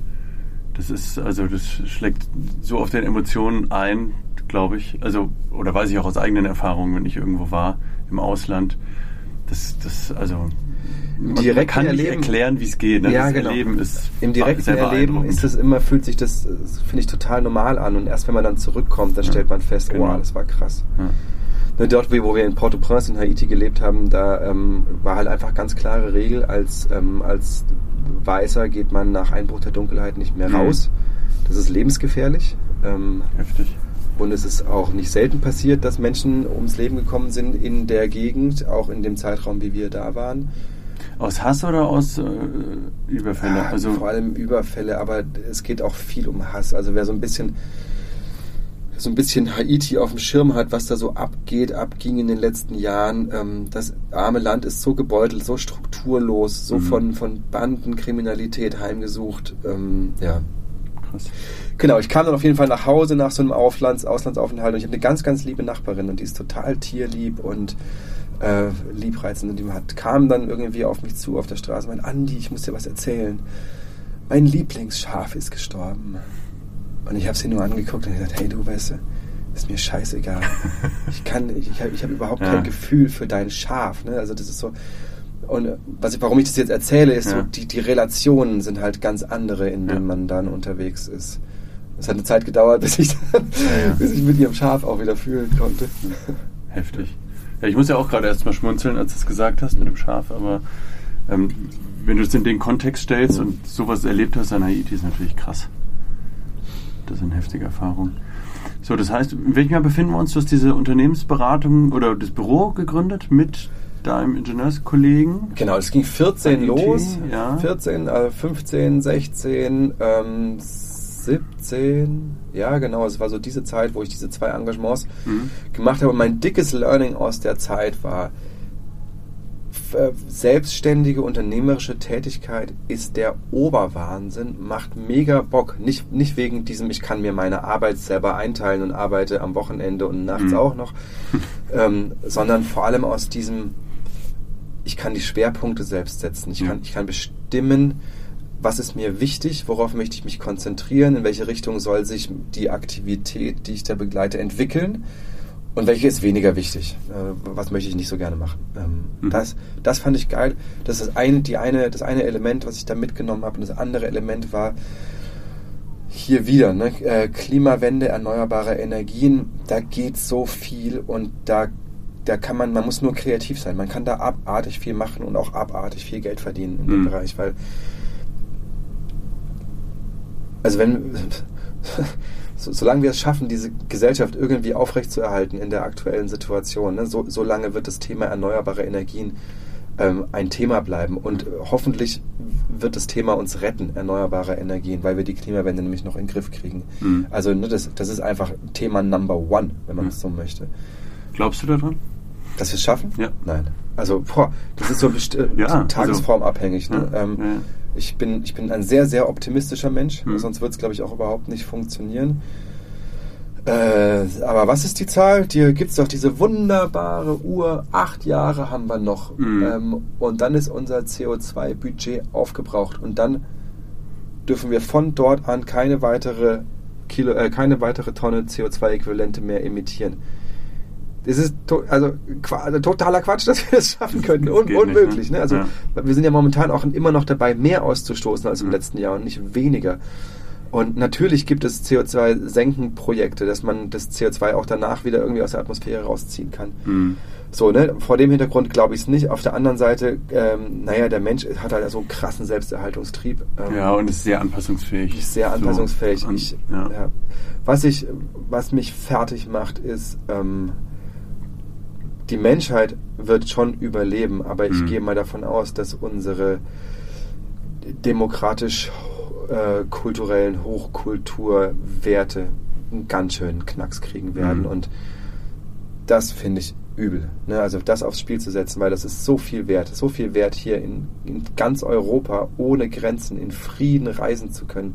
Das ist, also das schlägt so auf den Emotionen ein, glaube ich. Also, oder weiß ich auch aus eigenen Erfahrungen, wenn ich irgendwo war im Ausland. Das, das, also man, kann nicht Erleben- erklären, wie es geht. Ne? Ja, das genau. Erleben ist Im direkten Erleben ist es immer, fühlt sich das, finde ich, total normal an. Und erst wenn man dann zurückkommt, dann Ja, stellt man fest, genau. oh, das war krass. Ja. Ne, Dort, wo wir in Port-au-Prince in Haiti gelebt haben, da ähm, war halt einfach ganz klare Regel, als, ähm, als Weißer geht man nach Einbruch der Dunkelheit nicht mehr Mhm. raus. Das ist lebensgefährlich. Ähm, Heftig. Und es ist auch nicht selten passiert, dass Menschen ums Leben gekommen sind in der Gegend, auch in dem Zeitraum, wie wir da waren. Aus Hass oder aus äh, Überfälle? Ah, also, vor allem Überfälle, aber es geht auch viel um Hass. Also wer so ein bisschen so ein bisschen Haiti auf dem Schirm hat, was da so abgeht, abging in den letzten Jahren. Ähm, das arme Land ist so gebeutelt, so strukturlos, so Mhm. von, von Bandenkriminalität heimgesucht. Ähm, ja. krass. Genau, ich kam dann auf jeden Fall nach Hause nach so einem Auflands Auslandsaufenthalt und ich habe eine ganz, ganz liebe Nachbarin und die ist total tierlieb und äh, liebreizend und die hat, kam dann irgendwie auf mich zu auf der Straße und meinte, Andi, ich muss dir was erzählen. Mein Lieblingsschaf ist gestorben. Und ich habe sie nur angeguckt und gesagt, hey du, weißt du, ist mir scheißegal. Ich kann, ich, ich habe hab überhaupt Ja. kein Gefühl für dein Schaf. Ne? Also das ist so. Und was ich, warum ich das jetzt erzähle, ist Ja. so, die, die Relationen sind halt ganz andere, in denen Ja. man dann unterwegs ist. Es hat eine Zeit gedauert, bis ich, dann, Ja, ja. bis ich mit ihrem Schaf auch wieder fühlen konnte. Heftig. Ja, ich muss ja auch gerade erst mal schmunzeln, als du es gesagt hast mit dem Schaf, aber ähm, wenn du es in den Kontext stellst und sowas erlebt hast an Haiti, ist natürlich krass. Das sind heftige Erfahrungen. So, das heißt, in welchem Jahr befinden wir uns? Du hast diese Unternehmensberatung oder das Büro gegründet mit deinem Ingenieurskollegen? Genau, es ging 14 IT, los. ja. 14, äh, 15, 16, ähm, 17. Ja, genau, es war so diese Zeit, wo ich diese zwei Engagements Mhm. gemacht habe. Mein dickes Learning aus der Zeit war, äh, selbstständige unternehmerische Tätigkeit ist der Oberwahnsinn, macht mega Bock. Nicht, nicht wegen diesem, ich kann mir meine Arbeit selber einteilen und arbeite am Wochenende und nachts Mhm. auch noch, ähm, sondern vor allem aus diesem, ich kann die Schwerpunkte selbst setzen. Ich, Ja. kann, ich kann bestimmen, was ist mir wichtig, worauf möchte ich mich konzentrieren, in welche Richtung soll sich die Aktivität, die ich da begleite, entwickeln und welche ist weniger wichtig, äh, was möchte ich nicht so gerne machen. Ähm, Mhm. das, das fand ich geil. Das ist das eine, die eine, das eine Element, was ich da mitgenommen habe. Und das andere Element war hier wieder, ne? äh, Klimawende, erneuerbare Energien, da geht so viel und da da kann man, man muss nur kreativ sein. Man kann da abartig viel machen und auch abartig viel Geld verdienen in dem Mhm. Bereich, weil also wenn so, solange wir es schaffen, diese Gesellschaft irgendwie aufrechtzuerhalten in der aktuellen Situation, ne, so, so lange wird das Thema erneuerbare Energien ähm, ein Thema bleiben und hoffentlich wird das Thema uns retten, erneuerbare Energien, weil wir die Klimawende nämlich noch in den Griff kriegen. Mhm. Also ne, das, das ist einfach Thema Number One, wenn man Mhm. es so möchte. Glaubst du daran? Dass wir es schaffen? Ja. Nein. Also, boah, das ist so best- Ja, also- tagesformabhängig. Ne? Ja, ähm, ja. Ich, bin, ich bin ein sehr, sehr optimistischer Mensch, Hm. sonst wird es, glaube ich, auch überhaupt nicht funktionieren. Äh, aber was ist die Zahl? Dir gibt es doch diese wunderbare Uhr. Acht Jahre haben wir noch. Mhm. Ähm, und dann ist unser CO2-Budget aufgebraucht. Und dann dürfen wir von dort an keine weitere, Kilo, äh, keine weitere Tonne CO2-Äquivalente mehr emittieren. Das ist also, also totaler Quatsch, dass wir das schaffen könnten. Un nicht, unmöglich. ne? Ne? Also Ja. wir sind ja momentan auch immer noch dabei, mehr auszustoßen als im Mhm. letzten Jahr und nicht weniger. Und natürlich gibt es CO2-Senkenprojekte, dass man das CO2 auch danach wieder irgendwie aus der Atmosphäre rausziehen kann. Mhm. So, ne? Vor dem Hintergrund glaube ich es nicht. Auf der anderen Seite, ähm, naja, der Mensch hat halt so einen krassen Selbsterhaltungstrieb. Ähm, Ja, und ist sehr anpassungsfähig. ist sehr anpassungsfähig. So, ich, ja. ja. Was, ich, was mich fertig macht, ist, ähm, die Menschheit wird schon überleben, aber ich Mhm. gehe mal davon aus, dass unsere demokratisch-kulturellen Hochkulturwerte einen ganz schönen Knacks kriegen werden. Mhm. Und das finde ich übel. Ne? Also das aufs Spiel zu setzen, weil das ist so viel wert. So viel wert hier in, in ganz Europa ohne Grenzen, in Frieden reisen zu können.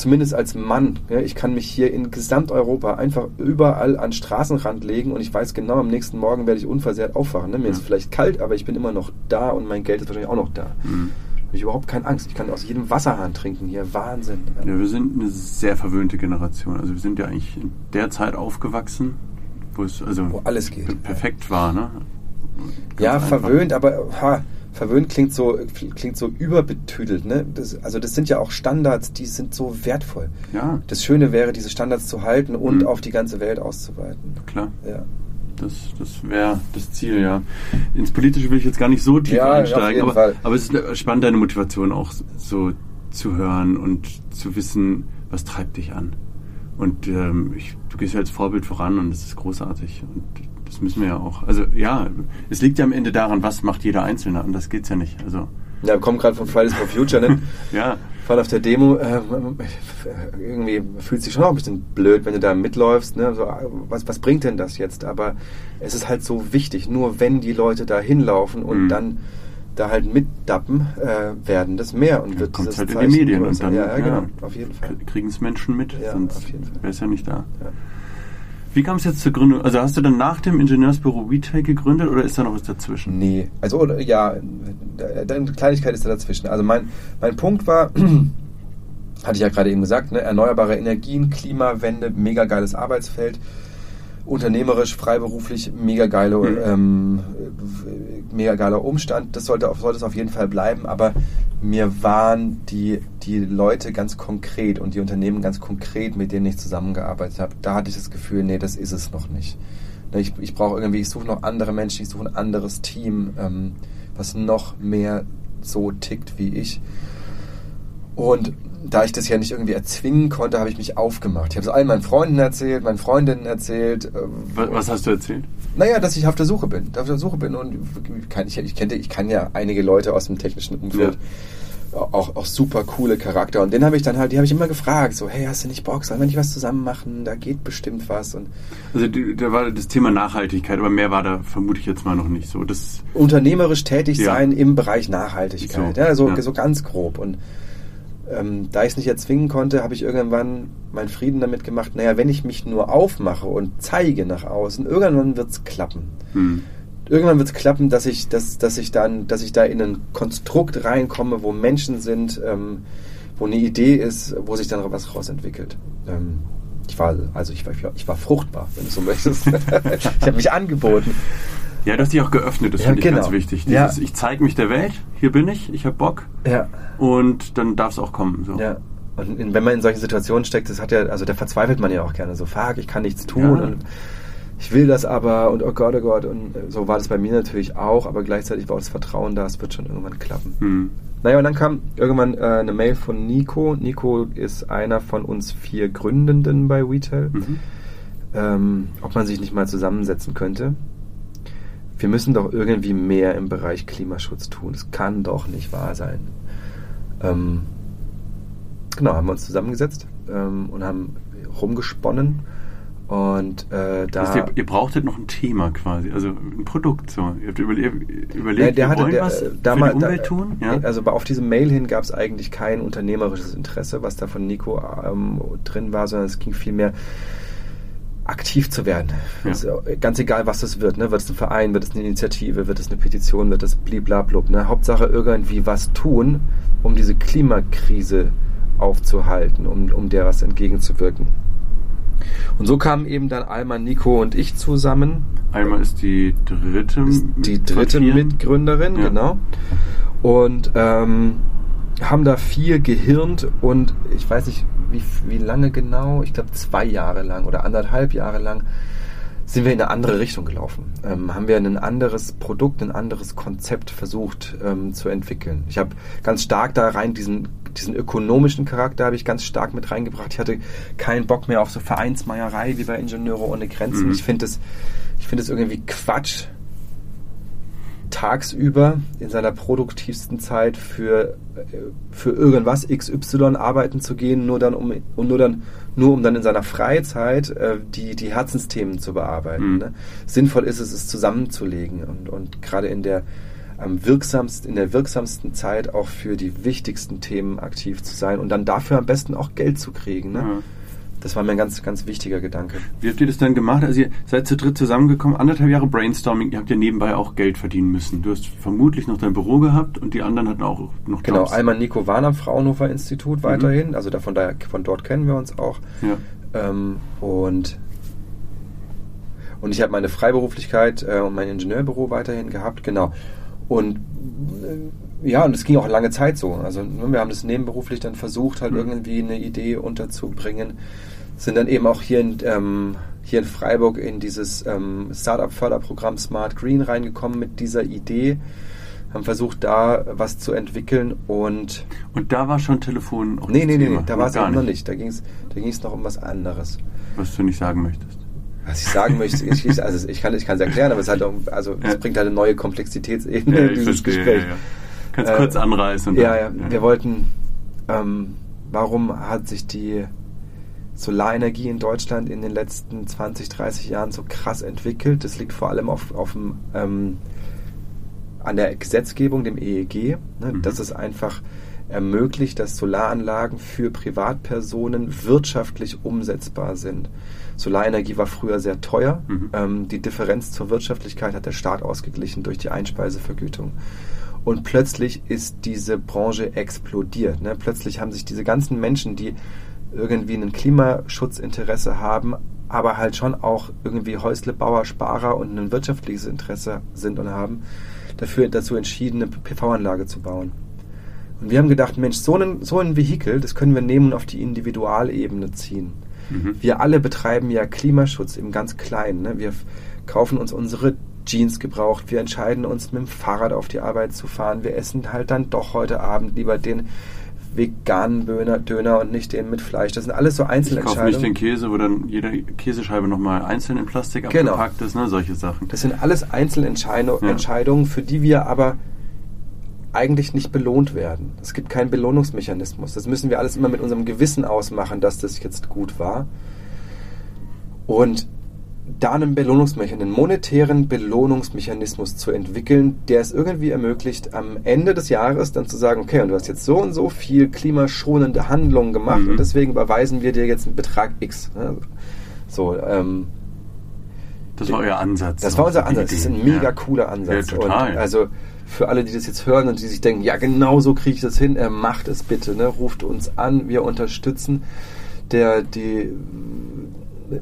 Zumindest als Mann. Ne? Ich kann mich hier in Gesamteuropa einfach überall an Straßenrand legen und ich weiß genau, am nächsten Morgen werde ich unversehrt aufwachen. Ne? Mir Ja. ist vielleicht kalt, aber ich bin immer noch da und mein Geld ist wahrscheinlich auch noch da. Mhm. Habe ich überhaupt keine Angst. Ich kann aus jedem Wasserhahn trinken hier. Wahnsinn. Ja, wir sind eine sehr verwöhnte Generation. Also wir sind ja eigentlich in der Zeit aufgewachsen, wo es also Wo alles geht. perfekt war, ne? Ganz Ja, einfach. verwöhnt, aber ha, verwöhnt klingt so, klingt so überbetüdelt. Ne? Das, also das sind ja auch Standards, die sind so wertvoll. Ja, Das Schöne wäre, diese Standards zu halten und Mhm. auf die ganze Welt auszuweiten. klar. Ja. Das, das wäre das Ziel, ja. Ins Politische will ich jetzt gar nicht so tief Ja, einsteigen, aber, Fall. aber es ist spannend, deine Motivation auch so zu hören und zu wissen, was treibt dich an. Und ähm, ich, du gehst ja als Vorbild voran und das ist großartig. Und das müssen wir ja auch. Also ja, es liegt ja am Ende daran, was macht jeder Einzelne. Und das geht's ja nicht. Also Ja, wir kommen gerade von Fridays for Future, ne? ja, Waren auf der Demo, äh, irgendwie fühlt sich schon auch ein bisschen blöd, wenn du da mitläufst. Ne? So, was, was bringt denn das jetzt? Aber es ist halt so wichtig, nur wenn die Leute da hinlaufen und Mhm. dann da halt mitdappen, äh, werden das mehr und Ja, wird dieses halt in die Medien und größer. dann, ja, ja, genau, auf jeden Fall. kriegen es Menschen mit, Ja, sonst wäre es ja nicht da. Ja. Wie kam es jetzt zur Gründung? Also hast du dann nach dem Ingenieursbüro Retail gegründet oder ist da noch was dazwischen? Nee, also oder, ja, eine Kleinigkeit ist da dazwischen. Also mein, mein Punkt war, hatte ich ja gerade eben gesagt, ne, erneuerbare Energien, Klimawende, mega geiles Arbeitsfeld, unternehmerisch, freiberuflich, mega geile, Mhm. ähm, mega geiler Umstand. Das sollte, auf, sollte es auf jeden Fall bleiben, aber mir waren die, die Leute ganz konkret und die Unternehmen ganz konkret, mit denen ich zusammengearbeitet habe, da hatte ich das Gefühl, nee, das ist es noch nicht. Ich, ich brauche irgendwie, ich suche noch andere Menschen, ich suche ein anderes Team, ähm, was noch mehr so tickt wie ich. Und da ich das ja nicht irgendwie erzwingen konnte, habe ich mich aufgemacht. Ich habe es allen meinen Freunden erzählt, meinen Freundinnen erzählt. äh, Was, was hast du erzählt? Naja, dass ich auf der Suche bin. Auf der Suche bin und kann, ich, ich, kenne, ich kann ja einige Leute aus dem technischen Umfeld. Auch, auch super coole Charakter. Und den habe ich dann halt, die habe ich immer gefragt, so, hey, hast du nicht Bock, sollen wir nicht was zusammen machen? Da geht bestimmt was. Und Also da war das Thema Nachhaltigkeit, aber mehr war da vermute ich jetzt mal noch nicht so. Das, unternehmerisch tätig Ja. sein im Bereich Nachhaltigkeit. So, ja, so, ja. so ganz grob. Und ähm, da ich es nicht erzwingen konnte, habe ich irgendwann meinen Frieden damit gemacht, naja, wenn ich mich nur aufmache und zeige nach außen, irgendwann wird es klappen. hm. Irgendwann wird es klappen, dass ich, dass, dass ich dann, dass ich da in ein Konstrukt reinkomme, wo Menschen sind, ähm, wo eine Idee ist, wo sich dann was rausentwickelt. Ähm, ich war, also ich war, ich war fruchtbar, wenn du so möchtest. ich habe mich angeboten. Ja, du hast dich auch geöffnet, das Ja, finde ich genau. ganz wichtig. Ja. Dieses, Ich zeige mich der Welt, hier bin ich, ich habe Bock Ja. und dann darf es auch kommen. So. Ja. Und wenn man in solchen Situationen steckt, das hat ja, also da verzweifelt man ja auch gerne so, fuck, ich kann nichts tun Ja. und ich will das aber und oh Gott, oh Gott. Und so war das bei mir natürlich auch, aber gleichzeitig war auch das Vertrauen da, es wird schon irgendwann klappen. Hm. Naja, und dann kam irgendwann äh, eine Mail von Nico. Nico ist einer von uns vier Gründenden bei Retail. Mhm. Ähm, ob man sich nicht mal zusammensetzen könnte. Wir müssen doch irgendwie mehr im Bereich Klimaschutz tun. Das kann doch nicht wahr sein. Ähm, genau, haben wir uns zusammengesetzt ähm, und haben rumgesponnen. Und äh, da. Heißt, ihr, ihr brauchtet noch ein Thema quasi, also ein Produkt. So. Ihr habt überle überlegt, Ja, der wir hatte wollen der, was äh, für damals, die Umwelt da- tun. Ja? Also auf diese Mail hin gab es eigentlich kein unternehmerisches Interesse, was da von Nico ähm, drin war, sondern es ging vielmehr aktiv zu werden. Ja. Äh, ganz egal, was es wird. Ne? Wird es ein Verein, wird es eine Initiative, wird es eine Petition, wird es bliblablub. Ne? Hauptsache irgendwie was tun, um diese Klimakrise aufzuhalten, um, um der was entgegenzuwirken. Und so kamen eben dann Alma, Nico und ich zusammen. Einmal ist die dritte, ist die dritte. Mitgründerin, Ja. genau. Und ähm, haben da viel gehirnt und ich weiß nicht, wie, wie lange genau, ich glaube zwei Jahre lang oder anderthalb Jahre lang sind wir in eine andere Richtung gelaufen. Ähm, haben wir ein anderes Produkt, ein anderes Konzept versucht ähm, zu entwickeln. Ich habe ganz stark da rein diesen, diesen ökonomischen Charakter habe ich ganz stark mit reingebracht. Ich hatte keinen Bock mehr auf so Vereinsmeierei wie bei Ingenieure ohne Grenzen. Mhm. Ich finde es ich finde es irgendwie Quatsch, tagsüber in seiner produktivsten Zeit für, äh, für irgendwas XY arbeiten zu gehen, nur dann um, und nur dann nur um dann in seiner Freizeit äh, die, die Herzensthemen zu bearbeiten. Mhm. Ne? Sinnvoll ist es, es zusammenzulegen und, und gerade in der am wirksamsten, in der wirksamsten Zeit auch für die wichtigsten Themen aktiv zu sein und dann dafür am besten auch Geld zu kriegen. Ne? Ja. Das war mir ein ganz, ganz wichtiger Gedanke. Wie habt ihr das dann gemacht? Also ihr seid zu dritt zusammengekommen, anderthalb Jahre Brainstorming, ihr habt ja nebenbei auch Geld verdienen müssen. Du hast vermutlich noch dein Büro gehabt und die anderen hatten auch noch Genau, Jobs. einmal Nico waren am Fraunhofer Institut weiterhin, also da von, daher, von dort kennen wir uns auch. Ja. Ähm, und, und ich habe meine Freiberuflichkeit äh, und mein Ingenieurbüro weiterhin gehabt, genau. Und äh, ja, und es ging auch lange Zeit so. Also ne, wir haben das nebenberuflich dann versucht, halt Mhm. irgendwie eine Idee unterzubringen. Sind dann eben auch hier in, ähm, hier in Freiburg in dieses ähm, Startup-Förderprogramm Smart Green reingekommen mit dieser Idee. Haben versucht, da was zu entwickeln und Und da war schon Telefon auch Nee, nee, nee, Thema. nee, da war es noch nicht. Da ging es da ging's noch um was anderes. Was du nicht sagen möchtest. Was ich sagen möchte, ich, also ich kann es erklären, aber es, hat auch, also es bringt halt eine neue Komplexitätsebene Ja, in dieses verstehe, Gespräch. Ja. Kannst Äh, kurz anreißen. Ja, ja, wir wollten, ähm, warum hat sich die Solarenergie in Deutschland in den letzten 20, 30 Jahren so krass entwickelt? Das liegt vor allem auf, auf dem, ähm, an der Gesetzgebung, dem EEG. Ne? Mhm. Das ist einfach ermöglicht, dass Solaranlagen für Privatpersonen wirtschaftlich umsetzbar sind. Solarenergie war früher sehr teuer. Mhm. Ähm, die Differenz zur Wirtschaftlichkeit hat der Staat ausgeglichen durch die Einspeisevergütung. Und plötzlich ist diese Branche explodiert. Ne? Plötzlich haben sich diese ganzen Menschen, die irgendwie ein Klimaschutzinteresse haben, aber halt schon auch irgendwie Häuslebauer, Sparer und ein wirtschaftliches Interesse sind und haben, dafür dazu entschieden, eine PV-Anlage zu bauen. Und wir haben gedacht, Mensch, so ein, so ein Vehikel, das können wir nehmen und auf die Individualebene ziehen. Mhm. Wir alle betreiben ja Klimaschutz im ganz Kleinen. Ne? Wir kaufen uns unsere Jeans gebraucht, wir entscheiden uns mit dem Fahrrad auf die Arbeit zu fahren, wir essen halt dann doch heute Abend lieber den veganen Döner, Döner und nicht den mit Fleisch. Das sind alles so Ich kaufe nicht Einzelentscheidungen. den Käse, wo dann jede Käsescheibe nochmal einzeln in Plastik Genau. abgepackt ist, ne? solche Sachen. Das sind alles Einzelentscheidungen, Ja. Entscheidungen, für die wir aber eigentlich nicht belohnt werden. Es gibt keinen Belohnungsmechanismus. Das müssen wir alles immer mit unserem Gewissen ausmachen, dass das jetzt gut war. Und da einen Belohnungsmechanismus, einen monetären Belohnungsmechanismus zu entwickeln, der es irgendwie ermöglicht, am Ende des Jahres dann zu sagen, okay, und du hast jetzt so und so viel klimaschonende Handlungen gemacht Mhm. und deswegen überweisen wir dir jetzt einen Betrag X. ne? So, ähm, Das war euer Ansatz. das war unser Ansatz. Das ist ein mega Ja. cooler Ansatz. Ja, total. Und also für alle, die das jetzt hören und die sich denken, ja, genau so kriege ich das hin, äh, macht es bitte, ne? ruft uns an, wir unterstützen. Der, die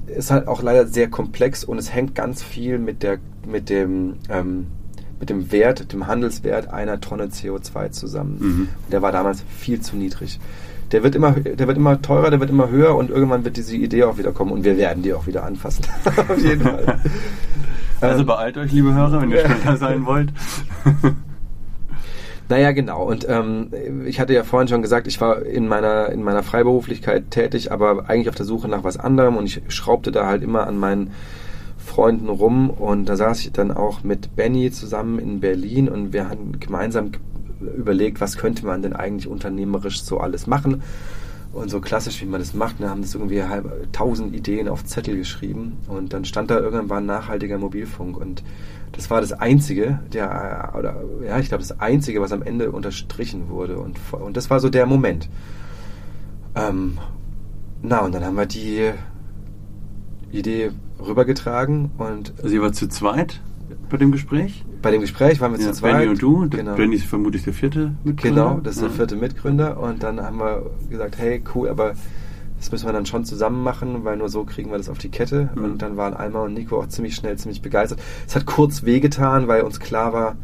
ist halt auch leider sehr komplex und es hängt ganz viel mit der, mit dem, ähm, mit dem Wert, dem Handelswert einer Tonne CO2 zusammen. Mhm. Der war damals viel zu niedrig. Der wird immer, der wird immer teurer, der wird immer höher und irgendwann wird diese Idee auch wieder kommen und wir werden die auch wieder anfassen. Auf jeden Fall. Also beeilt euch, liebe Hörer, wenn ihr schneller sein wollt. Naja, genau. Und ähm, ich hatte ja vorhin schon gesagt, ich war in meiner, in meiner Freiberuflichkeit tätig, aber eigentlich auf der Suche nach was anderem und ich schraubte da halt immer an meinen Freunden rum und da saß ich dann auch mit Benny zusammen in Berlin und wir hatten gemeinsam überlegt, was könnte man denn eigentlich unternehmerisch so alles machen. Und so klassisch, wie man das macht, ne, haben das irgendwie halb, tausend Ideen auf Zettel geschrieben. Und dann stand da irgendwann nachhaltiger Mobilfunk. Und das war das Einzige, der, oder ja, ich glaube, das Einzige, was am Ende unterstrichen wurde. Und, und das war so der Moment. Ähm, na, und dann haben wir die Idee rübergetragen und Also ihr wart zu zweit bei dem Gespräch? bei dem Gespräch waren wir Ja, zu zweit. Benny und du. Genau. Benny ist vermutlich der vierte Mitgründer. Genau, das ist der Ja. vierte Mitgründer. Und dann haben wir gesagt, hey, cool, aber das müssen wir dann schon zusammen machen, weil nur so kriegen wir das auf die Kette. Mhm. Und dann waren Alma und Nico auch ziemlich schnell, ziemlich begeistert. Es hat kurz wehgetan, weil uns klar war,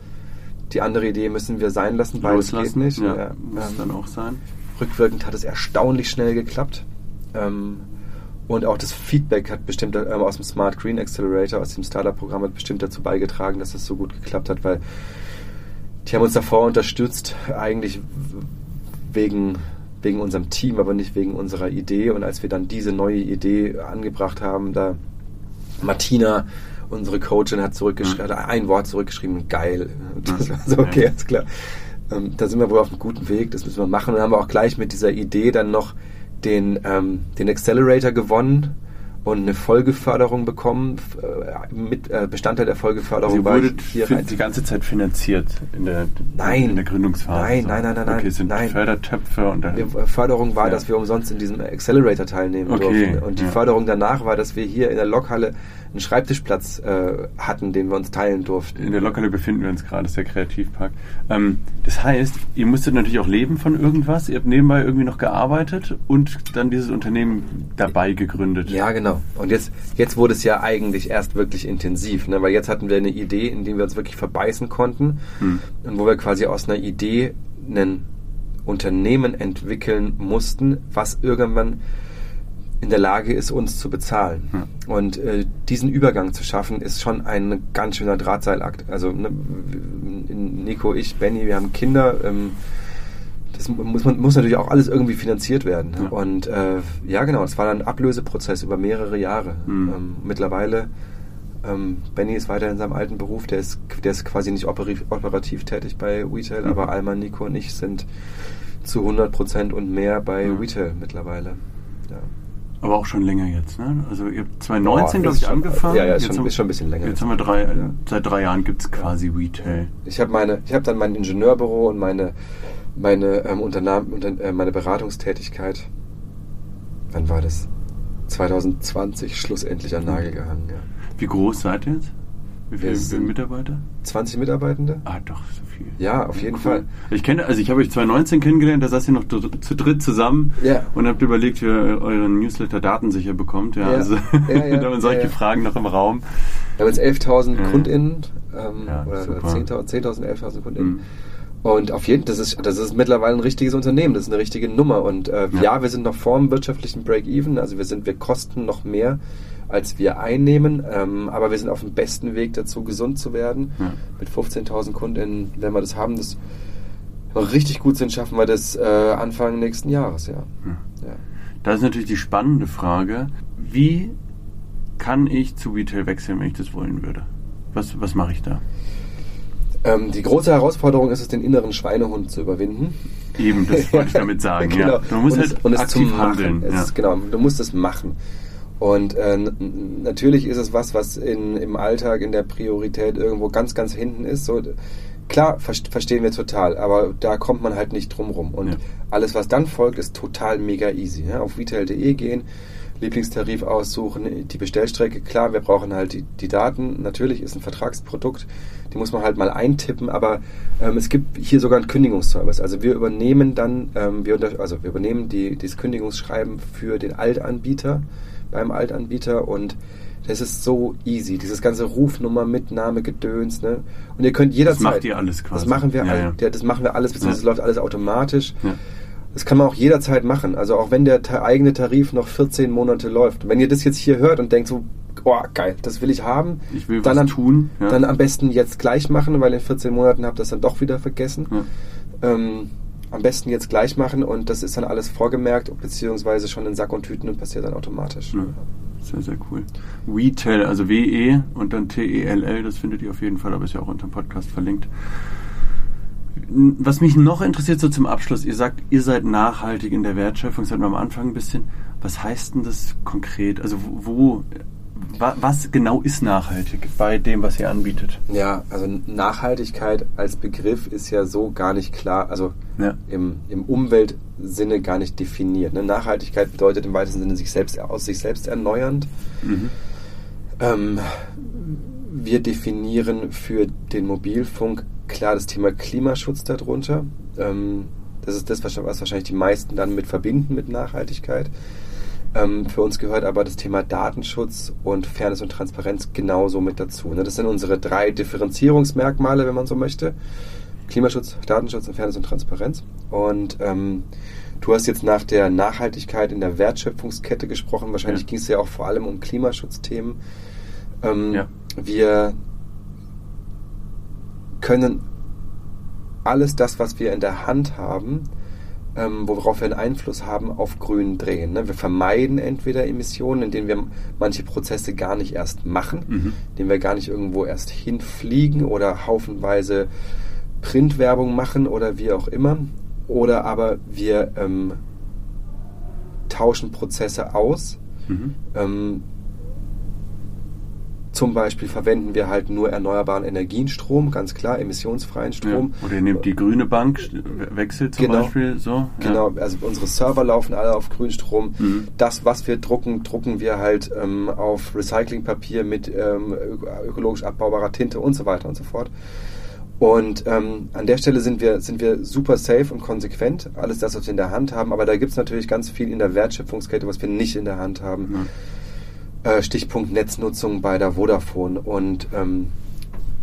die andere Idee müssen wir sein lassen, beides geht Loslassen. nicht. Ja, Ja, muss ähm, dann auch sein. Rückwirkend hat es erstaunlich schnell geklappt. Ähm, und auch das Feedback hat bestimmt ähm, aus dem Smart Green Accelerator, aus dem Startup-Programm, hat bestimmt dazu beigetragen, dass es so gut geklappt hat, weil die haben uns davor unterstützt, eigentlich wegen, wegen unserem Team, aber nicht wegen unserer Idee. Und als wir dann diese neue Idee angebracht haben, da Martina, unsere Coachin, hat zurückgeschrieben, Mhm. ein Wort zurückgeschrieben, geil. Das war so, okay, alles klar. Ähm, da sind wir wohl auf einem guten Weg, das müssen wir machen. Und dann haben wir auch gleich mit dieser Idee dann noch den, ähm, den Accelerator gewonnen und eine Folgeförderung bekommen. Äh, Mit äh, Bestandteil der Folgeförderung Sie war wurde hier rein. die ganze Zeit finanziert in der, Nein. in der Gründungsphase. Nein, nein, nein, nein, Okay, nein, es sind nein. Fördertöpfe und dann. Die Förderung war, Ja. dass wir umsonst in diesem Accelerator teilnehmen Okay, durften. Und die ja. Förderung danach war, dass wir hier in der Lokhalle einen Schreibtischplatz äh, hatten, den wir uns teilen durften. In der Lokale befinden wir uns gerade, das ist der Kreativpark. Ähm, das heißt, ihr musstet natürlich auch leben von irgendwas. Ihr habt nebenbei irgendwie noch gearbeitet und dann dieses Unternehmen dabei gegründet. Ja, genau. Und jetzt, jetzt wurde es ja eigentlich erst wirklich intensiv, ne? weil jetzt hatten wir eine Idee, in die wir uns wirklich verbeißen konnten Hm. und wo wir quasi aus einer Idee ein Unternehmen entwickeln mussten, was irgendwann in der Lage ist, uns zu bezahlen. Ja. Und äh, diesen Übergang zu schaffen, ist schon ein ganz schöner Drahtseilakt. Also ne, Nico, ich, Benny, wir haben Kinder. Ähm, das muss, man, muss natürlich auch alles irgendwie finanziert werden. Ja. Und äh, ja, genau, es war dann ein Ablöseprozess über mehrere Jahre. Mhm. Ähm, mittlerweile, ähm, Benny ist weiter in seinem alten Beruf, der ist, der ist quasi nicht operativ, operativ tätig bei Retail, Mhm. aber Alma, Nico und ich sind zu 100% und mehr bei Ja. Retail mittlerweile. Ja. Aber auch schon länger jetzt, ne? Also ihr habt 2019, Boah, glaube ich, schon- angefangen. ja, ja, ist Jetzt schon- haben- ist schon ein bisschen länger. Jetzt haben wir drei, Ja. seit drei Jahren gibt es quasi Retail. Ich habe meine, ich habe dann mein Ingenieurbüro und meine meine ähm, Unternahm, unter, äh, meine Beratungstätigkeit. Wann war das? 2020 schlussendlich an Nagel gehangen. Ja. Wie groß seid ihr jetzt? Wie viele sind- Mitarbeiter? 20 Mitarbeitende? Ah, doch, so viel. Ja, auf jeden Cool. Fall. Ich kenne, also ich habe euch 2019 kennengelernt, da saß ihr noch zu, dritt zusammen Ja. und habt überlegt, wie ihr euren Newsletter datensicher bekommt. Ja, Ja. also Ja, da waren solche. Fragen noch im Raum. Wir haben jetzt 11.000 Ja. KundInnen ähm, oder super. 10.000, 10.000, 11.000 KundInnen. Mhm. Und auf jeden das ist, das ist mittlerweile ein richtiges Unternehmen, das ist eine richtige Nummer. Und äh, ja. ja. wir sind noch vor dem wirtschaftlichen Break-Even, also wir sind, wir kosten noch mehr, als wir einnehmen, ähm, aber wir sind auf dem besten Weg dazu, gesund zu werden. Ja. Mit 15.000 Kunden, wenn wir das haben, das noch richtig gut sind, schaffen wir das äh, Anfang nächsten Jahres, ja. ja. Da ist natürlich die spannende Frage, wie kann ich zu Retail wechseln, wenn ich das wollen würde? Was, was mache ich da? Ähm, die große Herausforderung ist es, den inneren Schweinehund zu überwinden. Eben, das wollte ich damit sagen. genau. Ja. Du musst und halt es, und aktiv es handeln. Ja. Ist, genau, du musst es machen. Und äh, natürlich ist es was, was in, im Alltag, in der Priorität irgendwo ganz, ganz hinten ist. So, klar, ver verstehen wir total, aber da kommt man halt nicht drum rum. Und ja. alles, was dann folgt, ist total mega easy. Ja? Auf retail.de gehen, Lieblingstarif aussuchen, die Bestellstrecke, klar, wir brauchen halt die, die, Daten. Natürlich ist ein Vertragsprodukt, die muss man halt mal eintippen, aber ähm, es gibt hier sogar einen Kündigungsservice. Also wir übernehmen dann, ähm, wir unter, also wir übernehmen die, dieses Kündigungsschreiben für den Altanbieter beim Altanbieter und das ist so easy, dieses ganze Rufnummer, Mitnahme, Gedöns, ne? Und ihr könnt jederzeit. Das macht ihr alles quasi. Das machen wir, ja, all, ja. das machen wir alles, beziehungsweise ja. läuft alles automatisch. Ja. Das kann man auch jederzeit machen. Also auch wenn der eigene Tarif noch 14 Monate läuft. Wenn ihr das jetzt hier hört und denkt so, oh geil, das will ich haben, ich will dann, am, tun, ja. dann am besten jetzt gleich machen, weil in 14 Monaten habt ihr das dann doch wieder vergessen. Ja. Ähm, am besten jetzt gleich machen und das ist dann alles vorgemerkt, beziehungsweise schon in Sack und Tüten und passiert dann automatisch. Ja. Sehr, sehr cool. WeTel, also W-E und dann T-E-L-L, das findet ihr auf jeden Fall, aber ist ja auch unter dem Podcast verlinkt was mich noch interessiert, so zum Abschluss, ihr sagt, ihr seid nachhaltig in der Wertschöpfung, seid wir am Anfang ein bisschen. Was heißt denn das konkret? Also wo, was genau ist nachhaltig bei dem, was ihr anbietet? Ja, also Nachhaltigkeit als Begriff ist ja so gar nicht klar, also ja. im, im Umweltsinne gar nicht definiert. Ne? Nachhaltigkeit bedeutet im weitesten Sinne sich selbst aus sich selbst erneuernd. Mhm. Ähm, wir definieren für den Mobilfunk klar das Thema Klimaschutz darunter. Ähm, das ist das, was wahrscheinlich die meisten dann mit verbinden mit Nachhaltigkeit. Ähm, für uns gehört aber das Thema Datenschutz und Fairness und Transparenz genauso mit dazu. Ne? Das sind unsere drei Differenzierungsmerkmale, wenn man so möchte. Klimaschutz, Datenschutz und Fairness und Transparenz. Und ähm, du hast jetzt nach der Nachhaltigkeit in der Wertschöpfungskette gesprochen. Wahrscheinlich ja. ging es ja auch vor allem um Klimaschutzthemen. Ähm, ja. Wir können alles das, was wir in der Hand haben, ähm, worauf wir einen Einfluss haben, auf grün drehen. Ne? Wir vermeiden entweder Emissionen, indem wir manche Prozesse gar nicht erst machen, mhm. indem wir gar nicht irgendwo erst hinfliegen oder haufenweise Printwerbung machen oder wie auch immer. Oder aber wir ähm, tauschen Prozesse aus. Mhm. Ähm, zum Beispiel verwenden wir halt nur erneuerbaren Energienstrom, ganz klar, emissionsfreien Strom. Ja. Oder ihr nehmt die grüne Bank, wechselt zum genau, Beispiel so. Ja. Genau, also unsere Server laufen alle auf Grünstrom. Mhm. Das, was wir drucken, drucken wir halt ähm, auf Recyclingpapier mit ähm, ökologisch abbaubarer Tinte und so weiter und so fort. Und ähm, an der Stelle sind wir, sind wir super safe und konsequent. Alles das, was wir in der Hand haben. Aber da gibt es natürlich ganz viel in der Wertschöpfungskette, was wir nicht in der Hand haben. Mhm. Äh, Stichpunkt Netznutzung bei der Vodafone. Und ähm,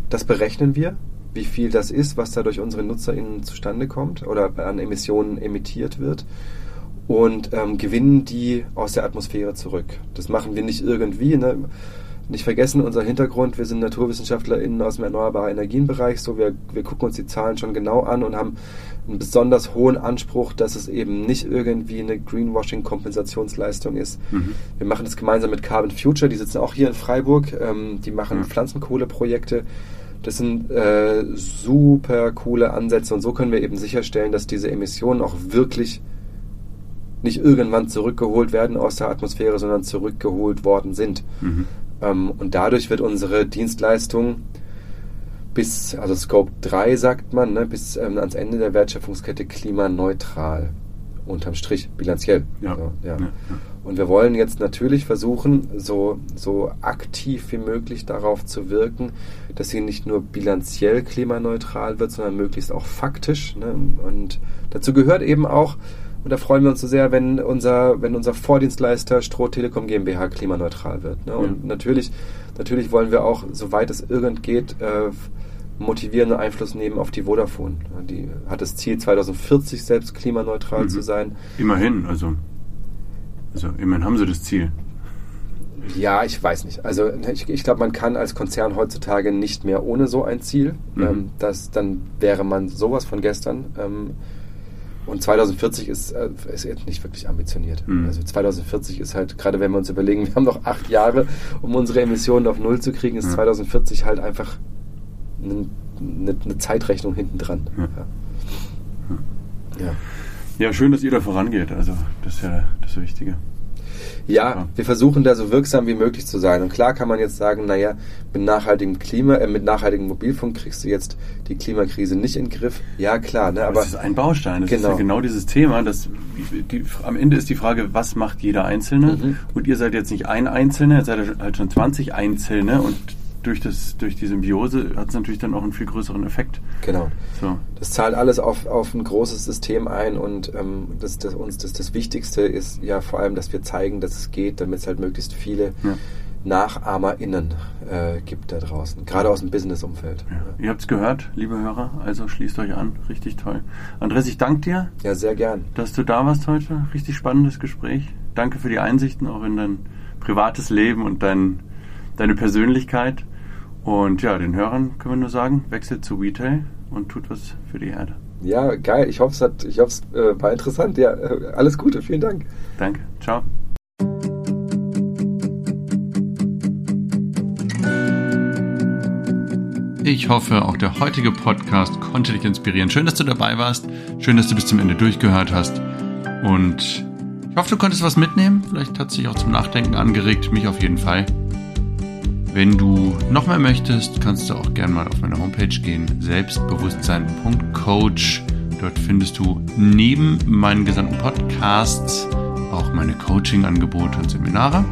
das berechnen wir, wie viel das ist, was da durch unsere NutzerInnen zustande kommt oder an Emissionen emittiert wird. Und ähm, gewinnen die aus der Atmosphäre zurück. Das machen wir nicht irgendwie. Ne? Nicht vergessen, unser Hintergrund, wir sind NaturwissenschaftlerInnen aus dem erneuerbaren Energienbereich. So, wir, wir gucken uns die Zahlen schon genau an und haben einen besonders hohen Anspruch, dass es eben nicht irgendwie eine Greenwashing-Kompensationsleistung ist. Mhm. Wir machen das gemeinsam mit Carbon Future, die sitzen auch hier in Freiburg, ähm, die machen mhm. Pflanzenkohleprojekte. Das sind äh, super coole Ansätze und so können wir eben sicherstellen, dass diese Emissionen auch wirklich nicht irgendwann zurückgeholt werden aus der Atmosphäre, sondern zurückgeholt worden sind. Mhm. Ähm, und dadurch wird unsere Dienstleistung bis, also Scope 3 sagt man, ne, bis ähm, ans Ende der Wertschöpfungskette klimaneutral. Unterm Strich, bilanziell. Ja. So, ja. ja. Und wir wollen jetzt natürlich versuchen, so, so aktiv wie möglich darauf zu wirken, dass sie nicht nur bilanziell klimaneutral wird, sondern möglichst auch faktisch. Ne? Und dazu gehört eben auch, und da freuen wir uns so sehr, wenn unser, wenn unser Vordienstleister Stroh Telekom GmbH klimaneutral wird. Ne? Und ja. natürlich, natürlich wollen wir auch, soweit es irgend geht, äh, motivierenden Einfluss nehmen auf die Vodafone. Die hat das Ziel, 2040 selbst klimaneutral Mhm. zu sein. Immerhin, also, also immerhin haben sie das Ziel. Ja, ich weiß nicht. Also ich, ich glaube, man kann als Konzern heutzutage nicht mehr ohne so ein Ziel. Mhm. Ähm, das, dann wäre man sowas von gestern. Ähm, und 2040 ist, äh, ist jetzt nicht wirklich ambitioniert. Mhm. Also 2040 ist halt, gerade wenn wir uns überlegen, wir haben noch acht Jahre, um unsere Emissionen auf Null zu kriegen, ist Ja. 2040 halt einfach eine, eine, Zeitrechnung hinten dran. Ja. Ja. Ja. Ja, schön, dass ihr da vorangeht. Also, das ist ja das Wichtige. Ja, wir versuchen da so wirksam wie möglich zu sein. Und klar kann man jetzt sagen, naja, mit nachhaltigem Klima, äh, mit nachhaltigem Mobilfunk kriegst du jetzt die Klimakrise nicht in den Griff. Ja, klar, ne? Aber aber es ist ein Baustein. Das ist Genau. ja genau dieses Thema. Dass die, am Ende ist die Frage, was macht jeder Einzelne? Mhm. Und ihr seid jetzt nicht ein Einzelner, ihr seid halt schon 20 Einzelne und durch, das, durch die Symbiose hat es natürlich dann auch einen viel größeren Effekt. genau. So. Das zahlt alles auf, auf ein großes System ein und ähm, das, das, uns das, das Wichtigste ist ja vor allem, dass wir zeigen, dass es geht, damit es halt möglichst viele Ja. NachahmerInnen äh, gibt da draußen, gerade aus dem Business-Umfeld. Ja. Ihr habt es gehört, liebe Hörer, also schließt euch an. Richtig toll. Andres, ich danke dir, Ja, sehr gern. dass du da warst heute. Richtig spannendes Gespräch. Danke für die Einsichten auch in dein privates Leben und dein, deine Persönlichkeit. Und ja, den Hörern können wir nur sagen, wechselt zu Retail und tut was für die Erde. Ja, geil. Ich hoffe, es, hat, ich hoffe, es äh, war interessant. Ja, äh, alles Gute. Vielen Dank. Danke. Ciao. Ich hoffe, auch der heutige Podcast konnte dich inspirieren. Schön, dass du dabei warst. Schön, dass du bis zum Ende durchgehört hast. Und ich hoffe, du konntest was mitnehmen. Vielleicht hat es dich auch zum Nachdenken angeregt. Mich auf jeden Fall. Wenn du noch mehr möchtest, kannst du auch gerne mal auf meine Homepage gehen. Selbstbewusstsein.coach. Dort findest du neben meinen gesamten Podcasts auch meine Coaching-Angebote und Seminare.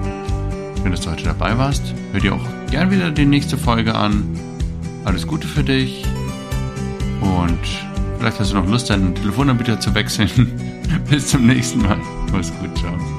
Schön, dass du heute dabei warst. Hör dir auch gern wieder die nächste Folge an. Alles Gute für dich. Und vielleicht hast du noch Lust, deinen Telefonanbieter zu wechseln. Bis zum nächsten Mal. Mach's gut. Ciao.